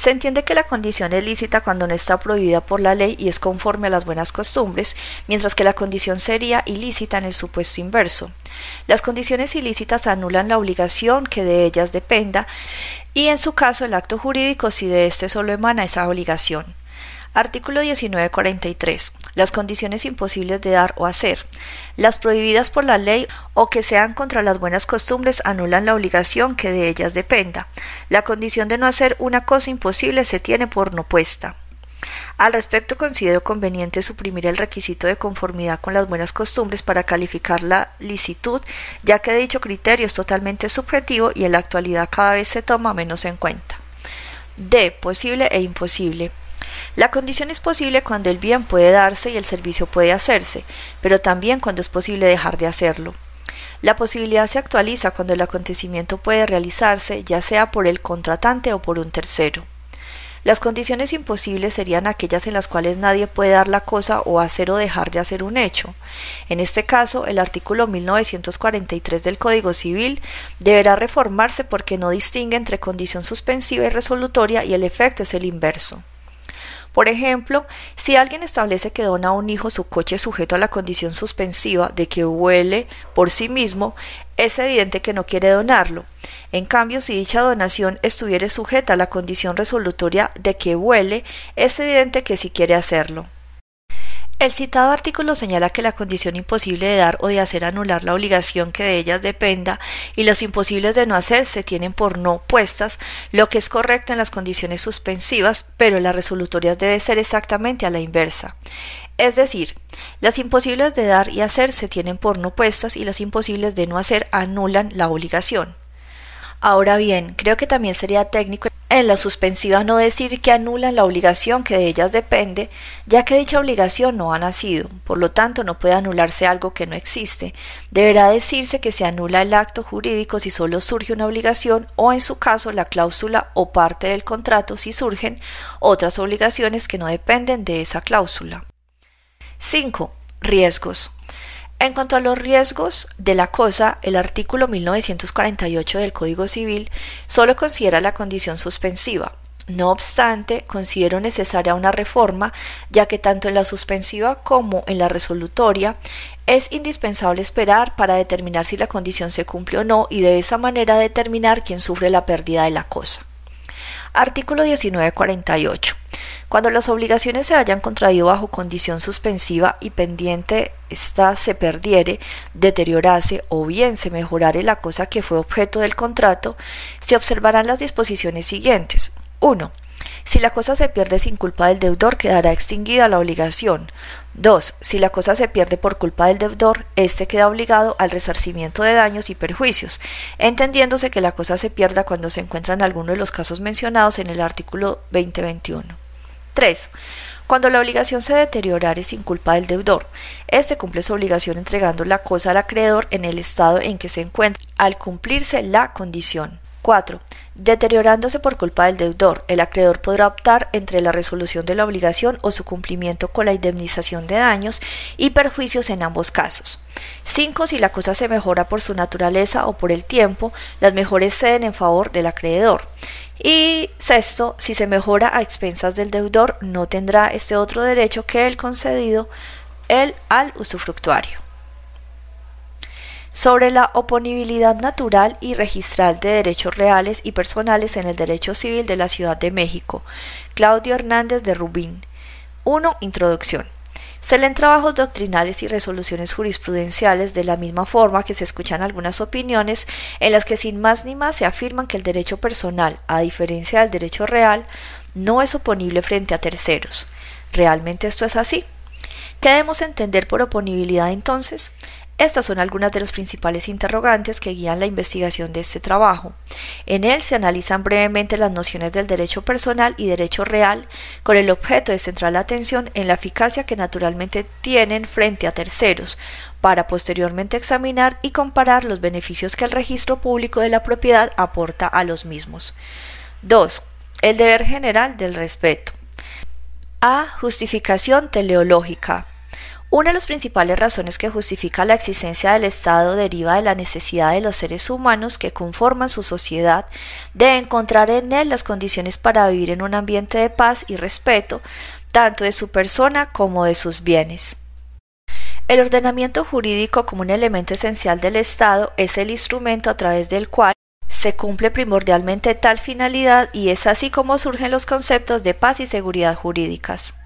Se entiende que la condición es lícita cuando no está prohibida por la ley y es conforme a las buenas costumbres, mientras que la condición sería ilícita en el supuesto inverso. Las condiciones ilícitas anulan la obligación que de ellas dependa y en su caso el acto jurídico si de éste solo emana esa obligación. Artículo 1943. Las condiciones imposibles de dar o hacer. Las prohibidas por la ley o que sean contra las buenas costumbres anulan la obligación que de ellas dependa. La condición de no hacer una cosa imposible se tiene por no puesta. Al respecto, considero conveniente suprimir el requisito de conformidad con las buenas costumbres para calificar la licitud, ya que dicho criterio es totalmente subjetivo y en la actualidad cada vez se toma menos en cuenta. D. Posible e imposible. La condición es posible cuando el bien puede darse y el servicio puede hacerse, pero también cuando es posible dejar de hacerlo. La posibilidad se actualiza cuando el acontecimiento puede realizarse, ya sea por el contratante o por un tercero. Las condiciones imposibles serían aquellas en las cuales nadie puede dar la cosa o hacer o dejar de hacer un hecho. En este caso, el artículo 1943 del Código Civil deberá reformarse porque no distingue entre condición suspensiva y resolutoria y el efecto es el inverso. Por ejemplo, si alguien establece que dona a un hijo su coche sujeto a la condición suspensiva de que huele por sí mismo, es evidente que no quiere donarlo. En cambio, si dicha donación estuviere sujeta a la condición resolutoria de que huele, es evidente que sí quiere hacerlo. El citado artículo señala que la condición imposible de dar o de hacer anular la obligación que de ellas dependa y los imposibles de no hacer se tienen por no puestas, lo que es correcto en las condiciones suspensivas, pero en las resolutorias debe ser exactamente a la inversa. Es decir, las imposibles de dar y hacer se tienen por no puestas y los imposibles de no hacer anulan la obligación. Ahora bien, creo que también sería técnico en la suspensiva no decir que anulan la obligación que de ellas depende, ya que dicha obligación no ha nacido, por lo tanto no puede anularse algo que no existe. Deberá decirse que se anula el acto jurídico si solo surge una obligación o en su caso la cláusula o parte del contrato si surgen otras obligaciones que no dependen de esa cláusula. 5. Riesgos. En cuanto a los riesgos de la cosa, el artículo 1948 del Código Civil solo considera la condición suspensiva. No obstante, considero necesaria una reforma, ya que tanto en la suspensiva como en la resolutoria es indispensable esperar para determinar si la condición se cumple o no y de esa manera determinar quién sufre la pérdida de la cosa. Artículo 1948. Cuando las obligaciones se hayan contraído bajo condición suspensiva y pendiente ésta se perdiere, deteriorase o bien se mejorare la cosa que fue objeto del contrato, se observarán las disposiciones siguientes. 1. Si la cosa se pierde sin culpa del deudor, quedará extinguida la obligación. 2. Si la cosa se pierde por culpa del deudor, éste queda obligado al resarcimiento de daños y perjuicios, entendiéndose que la cosa se pierda cuando se encuentra en alguno de los casos mencionados en el artículo 2021. 3. Cuando la obligación se deteriorare sin culpa del deudor, éste cumple su obligación entregando la cosa al acreedor en el estado en que se encuentra al cumplirse la condición. 4. Deteriorándose por culpa del deudor, el acreedor podrá optar entre la resolución de la obligación o su cumplimiento con la indemnización de daños y perjuicios en ambos casos. 5. Si la cosa se mejora por su naturaleza o por el tiempo, las mejores ceden en favor del acreedor. Y sexto, si se mejora a expensas del deudor, no tendrá este otro derecho que el concedido el al usufructuario sobre la oponibilidad natural y registral de derechos reales y personales en el derecho civil de la Ciudad de México. Claudio Hernández de Rubín. 1. Introducción. Se leen trabajos doctrinales y resoluciones jurisprudenciales de la misma forma que se escuchan algunas opiniones en las que sin más ni más se afirman que el derecho personal, a diferencia del derecho real, no es oponible frente a terceros. ¿Realmente esto es así? ¿Qué debemos entender por oponibilidad entonces? Estas son algunas de los principales interrogantes que guían la investigación de este trabajo. En él se analizan brevemente las nociones del derecho personal y derecho real con el objeto de centrar la atención en la eficacia que naturalmente tienen frente a terceros, para posteriormente examinar y comparar los beneficios que el registro público de la propiedad aporta a los mismos. 2. El deber general del respeto. A. Justificación teleológica. Una de las principales razones que justifica la existencia del Estado deriva de la necesidad de los seres humanos que conforman su sociedad de encontrar en él las condiciones para vivir en un ambiente de paz y respeto, tanto de su persona como de sus bienes. El ordenamiento jurídico como un elemento esencial del Estado es el instrumento a través del cual se cumple primordialmente tal finalidad y es así como surgen los conceptos de paz y seguridad jurídicas.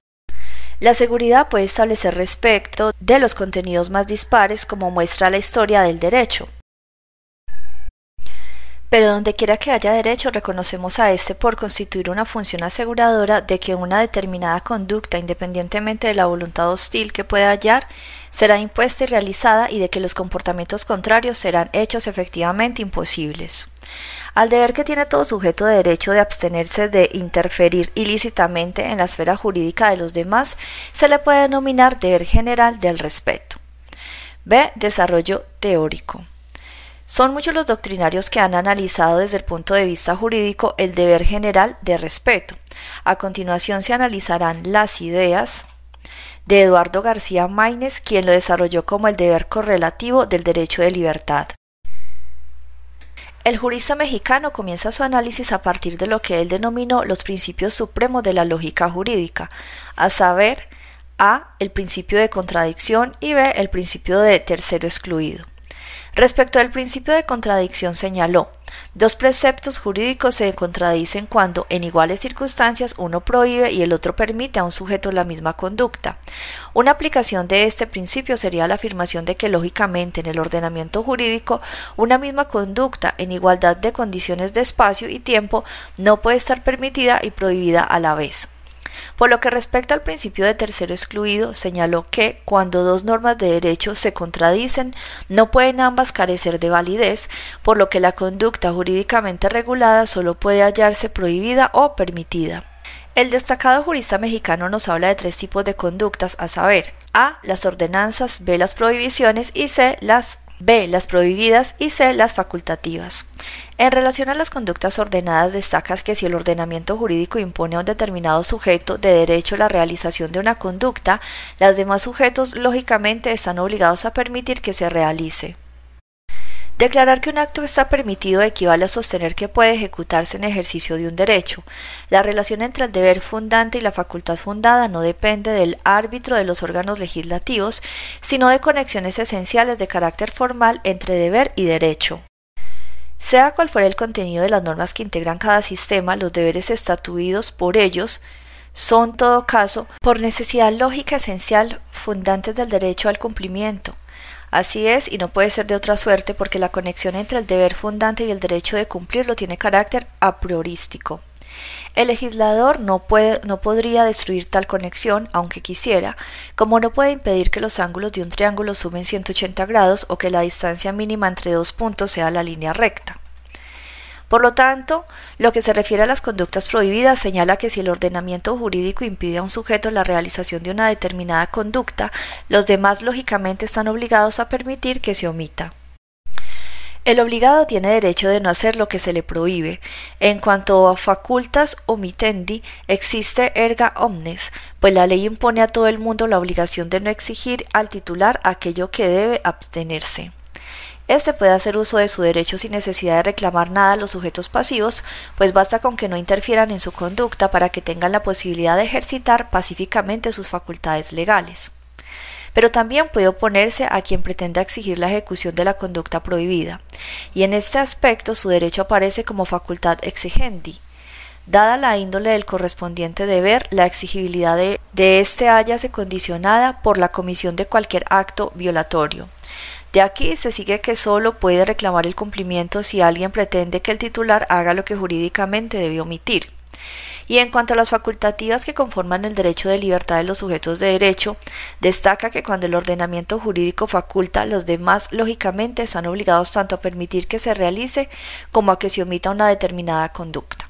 La seguridad puede establecer respecto de los contenidos más dispares como muestra la historia del derecho. Pero donde quiera que haya derecho, reconocemos a éste por constituir una función aseguradora de que una determinada conducta, independientemente de la voluntad hostil que pueda hallar, será impuesta y realizada y de que los comportamientos contrarios serán hechos efectivamente imposibles. Al deber que tiene todo sujeto de derecho de abstenerse de interferir ilícitamente en la esfera jurídica de los demás, se le puede denominar deber general del respeto. B. Desarrollo teórico. Son muchos los doctrinarios que han analizado desde el punto de vista jurídico el deber general de respeto. A continuación se analizarán las ideas de Eduardo García Maínez, quien lo desarrolló como el deber correlativo del derecho de libertad. El jurista mexicano comienza su análisis a partir de lo que él denominó los principios supremos de la lógica jurídica, a saber, A. el principio de contradicción y B. el principio de tercero excluido. Respecto al principio de contradicción señaló, Dos preceptos jurídicos se contradicen cuando, en iguales circunstancias, uno prohíbe y el otro permite a un sujeto la misma conducta. Una aplicación de este principio sería la afirmación de que, lógicamente, en el ordenamiento jurídico, una misma conducta en igualdad de condiciones de espacio y tiempo no puede estar permitida y prohibida a la vez. Por lo que respecta al principio de tercero excluido, señaló que cuando dos normas de derecho se contradicen, no pueden ambas carecer de validez, por lo que la conducta jurídicamente regulada solo puede hallarse prohibida o permitida. El destacado jurista mexicano nos habla de tres tipos de conductas, a saber, A. las ordenanzas, B. las prohibiciones y C. las B. Las prohibidas y C. Las facultativas. En relación a las conductas ordenadas, destaca que si el ordenamiento jurídico impone a un determinado sujeto de derecho la realización de una conducta, los demás sujetos lógicamente están obligados a permitir que se realice. Declarar que un acto está permitido equivale a sostener que puede ejecutarse en ejercicio de un derecho. La relación entre el deber fundante y la facultad fundada no depende del árbitro de los órganos legislativos, sino de conexiones esenciales de carácter formal entre deber y derecho. Sea cual fuera el contenido de las normas que integran cada sistema, los deberes estatuidos por ellos son, todo caso, por necesidad lógica esencial, fundantes del derecho al cumplimiento. Así es, y no puede ser de otra suerte porque la conexión entre el deber fundante y el derecho de cumplirlo tiene carácter a priorístico. El legislador no, puede, no podría destruir tal conexión, aunque quisiera, como no puede impedir que los ángulos de un triángulo sumen 180 grados o que la distancia mínima entre dos puntos sea la línea recta. Por lo tanto, lo que se refiere a las conductas prohibidas señala que si el ordenamiento jurídico impide a un sujeto la realización de una determinada conducta, los demás lógicamente están obligados a permitir que se omita. El obligado tiene derecho de no hacer lo que se le prohíbe. En cuanto a facultas omitendi, existe erga omnes, pues la ley impone a todo el mundo la obligación de no exigir al titular aquello que debe abstenerse. Este puede hacer uso de su derecho sin necesidad de reclamar nada a los sujetos pasivos, pues basta con que no interfieran en su conducta para que tengan la posibilidad de ejercitar pacíficamente sus facultades legales. Pero también puede oponerse a quien pretenda exigir la ejecución de la conducta prohibida, y en este aspecto su derecho aparece como facultad exigendi. Dada la índole del correspondiente deber, la exigibilidad de, de este hállase condicionada por la comisión de cualquier acto violatorio. De aquí se sigue que solo puede reclamar el cumplimiento si alguien pretende que el titular haga lo que jurídicamente debe omitir. Y en cuanto a las facultativas que conforman el derecho de libertad de los sujetos de derecho, destaca que cuando el ordenamiento jurídico faculta, los demás lógicamente están obligados tanto a permitir que se realice como a que se omita una determinada conducta.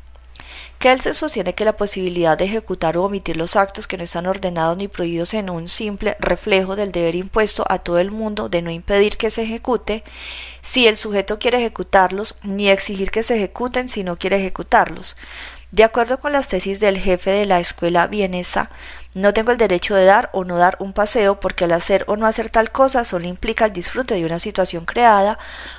Kelsen sostiene que la posibilidad de ejecutar o omitir los actos que no están ordenados ni prohibidos en un simple reflejo del deber impuesto a todo el mundo de no impedir que se ejecute, si el sujeto quiere ejecutarlos, ni exigir que se ejecuten si no quiere ejecutarlos. De acuerdo con las tesis del jefe de la escuela vienesa, no tengo el derecho de dar o no dar un paseo porque al hacer o no hacer tal cosa solo implica el disfrute de una situación creada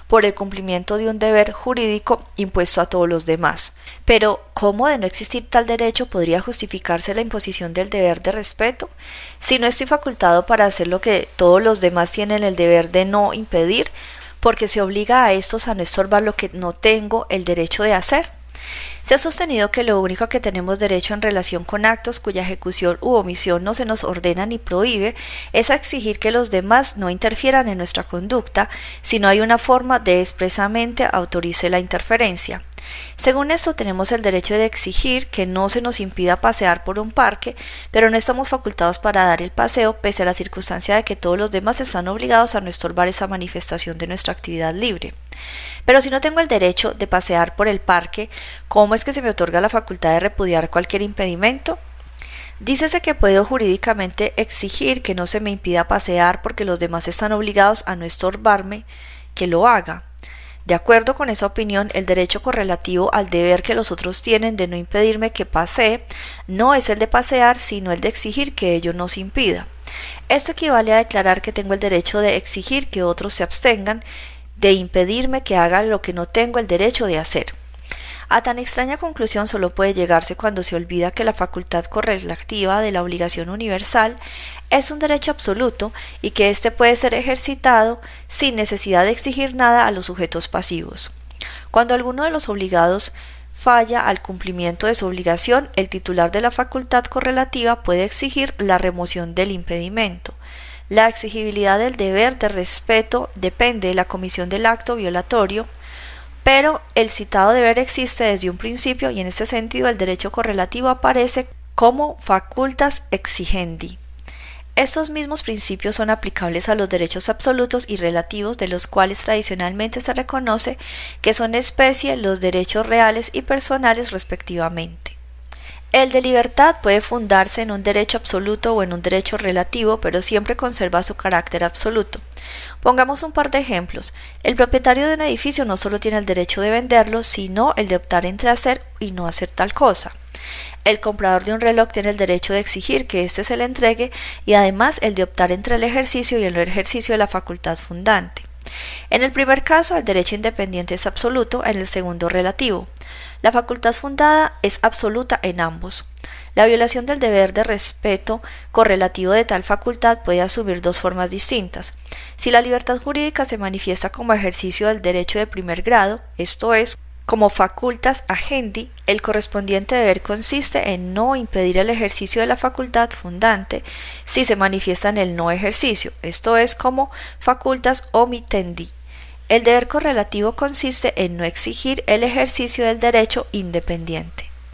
por el cumplimiento de un deber jurídico impuesto a todos los demás. Pero, ¿cómo de no existir tal derecho podría justificarse la imposición del deber de respeto? Si no estoy facultado para hacer lo que todos los demás tienen el deber de no impedir, porque se obliga a estos a no estorbar lo que no tengo el derecho de hacer. Se ha sostenido que lo único que tenemos derecho en relación con actos cuya ejecución u omisión no se nos ordena ni prohíbe es a exigir que los demás no interfieran en nuestra conducta si no hay una forma de expresamente autorice la interferencia. Según esto, tenemos el derecho de exigir que no se nos impida pasear por un parque, pero no estamos facultados para dar el paseo pese a la circunstancia de que todos los demás están obligados a no estorbar esa manifestación de nuestra actividad libre. Pero si no tengo el derecho de pasear por el parque, ¿cómo es que se me otorga la facultad de repudiar cualquier impedimento? Dícese que puedo jurídicamente exigir que no se me impida pasear porque los demás están obligados a no estorbarme que lo haga. De acuerdo con esa opinión, el derecho correlativo al deber que los otros tienen de no impedirme que pasee no es el de pasear, sino el de exigir que ello no se impida. Esto equivale a declarar que tengo el derecho de exigir que otros se abstengan de impedirme que haga lo que no tengo el derecho de hacer. A tan extraña conclusión solo puede llegarse cuando se olvida que la facultad correlativa de la obligación universal es un derecho absoluto y que éste puede ser ejercitado sin necesidad de exigir nada a los sujetos pasivos. Cuando alguno de los obligados falla al cumplimiento de su obligación, el titular de la facultad correlativa puede exigir la remoción del impedimento. La exigibilidad del deber de respeto depende de la comisión del acto violatorio, pero el citado deber existe desde un principio y en este sentido el derecho correlativo aparece como facultas exigendi. Estos mismos principios son aplicables a los derechos absolutos y relativos de los cuales tradicionalmente se reconoce que son especie los derechos reales y personales respectivamente. El de libertad puede fundarse en un derecho absoluto o en un derecho relativo, pero siempre conserva su carácter absoluto. Pongamos un par de ejemplos. El propietario de un edificio no solo tiene el derecho de venderlo, sino el de optar entre hacer y no hacer tal cosa. El comprador de un reloj tiene el derecho de exigir que éste se le entregue y además el de optar entre el ejercicio y el no ejercicio de la facultad fundante. En el primer caso, el derecho independiente es absoluto, en el segundo relativo. La facultad fundada es absoluta en ambos. La violación del deber de respeto correlativo de tal facultad puede asumir dos formas distintas. Si la libertad jurídica se manifiesta como ejercicio del derecho de primer grado, esto es, como facultas agendi, el correspondiente deber consiste en no impedir el ejercicio de la facultad fundante si se manifiesta en el no ejercicio, esto es como facultas omitendi. El deber correlativo consiste en no exigir el ejercicio del derecho independiente.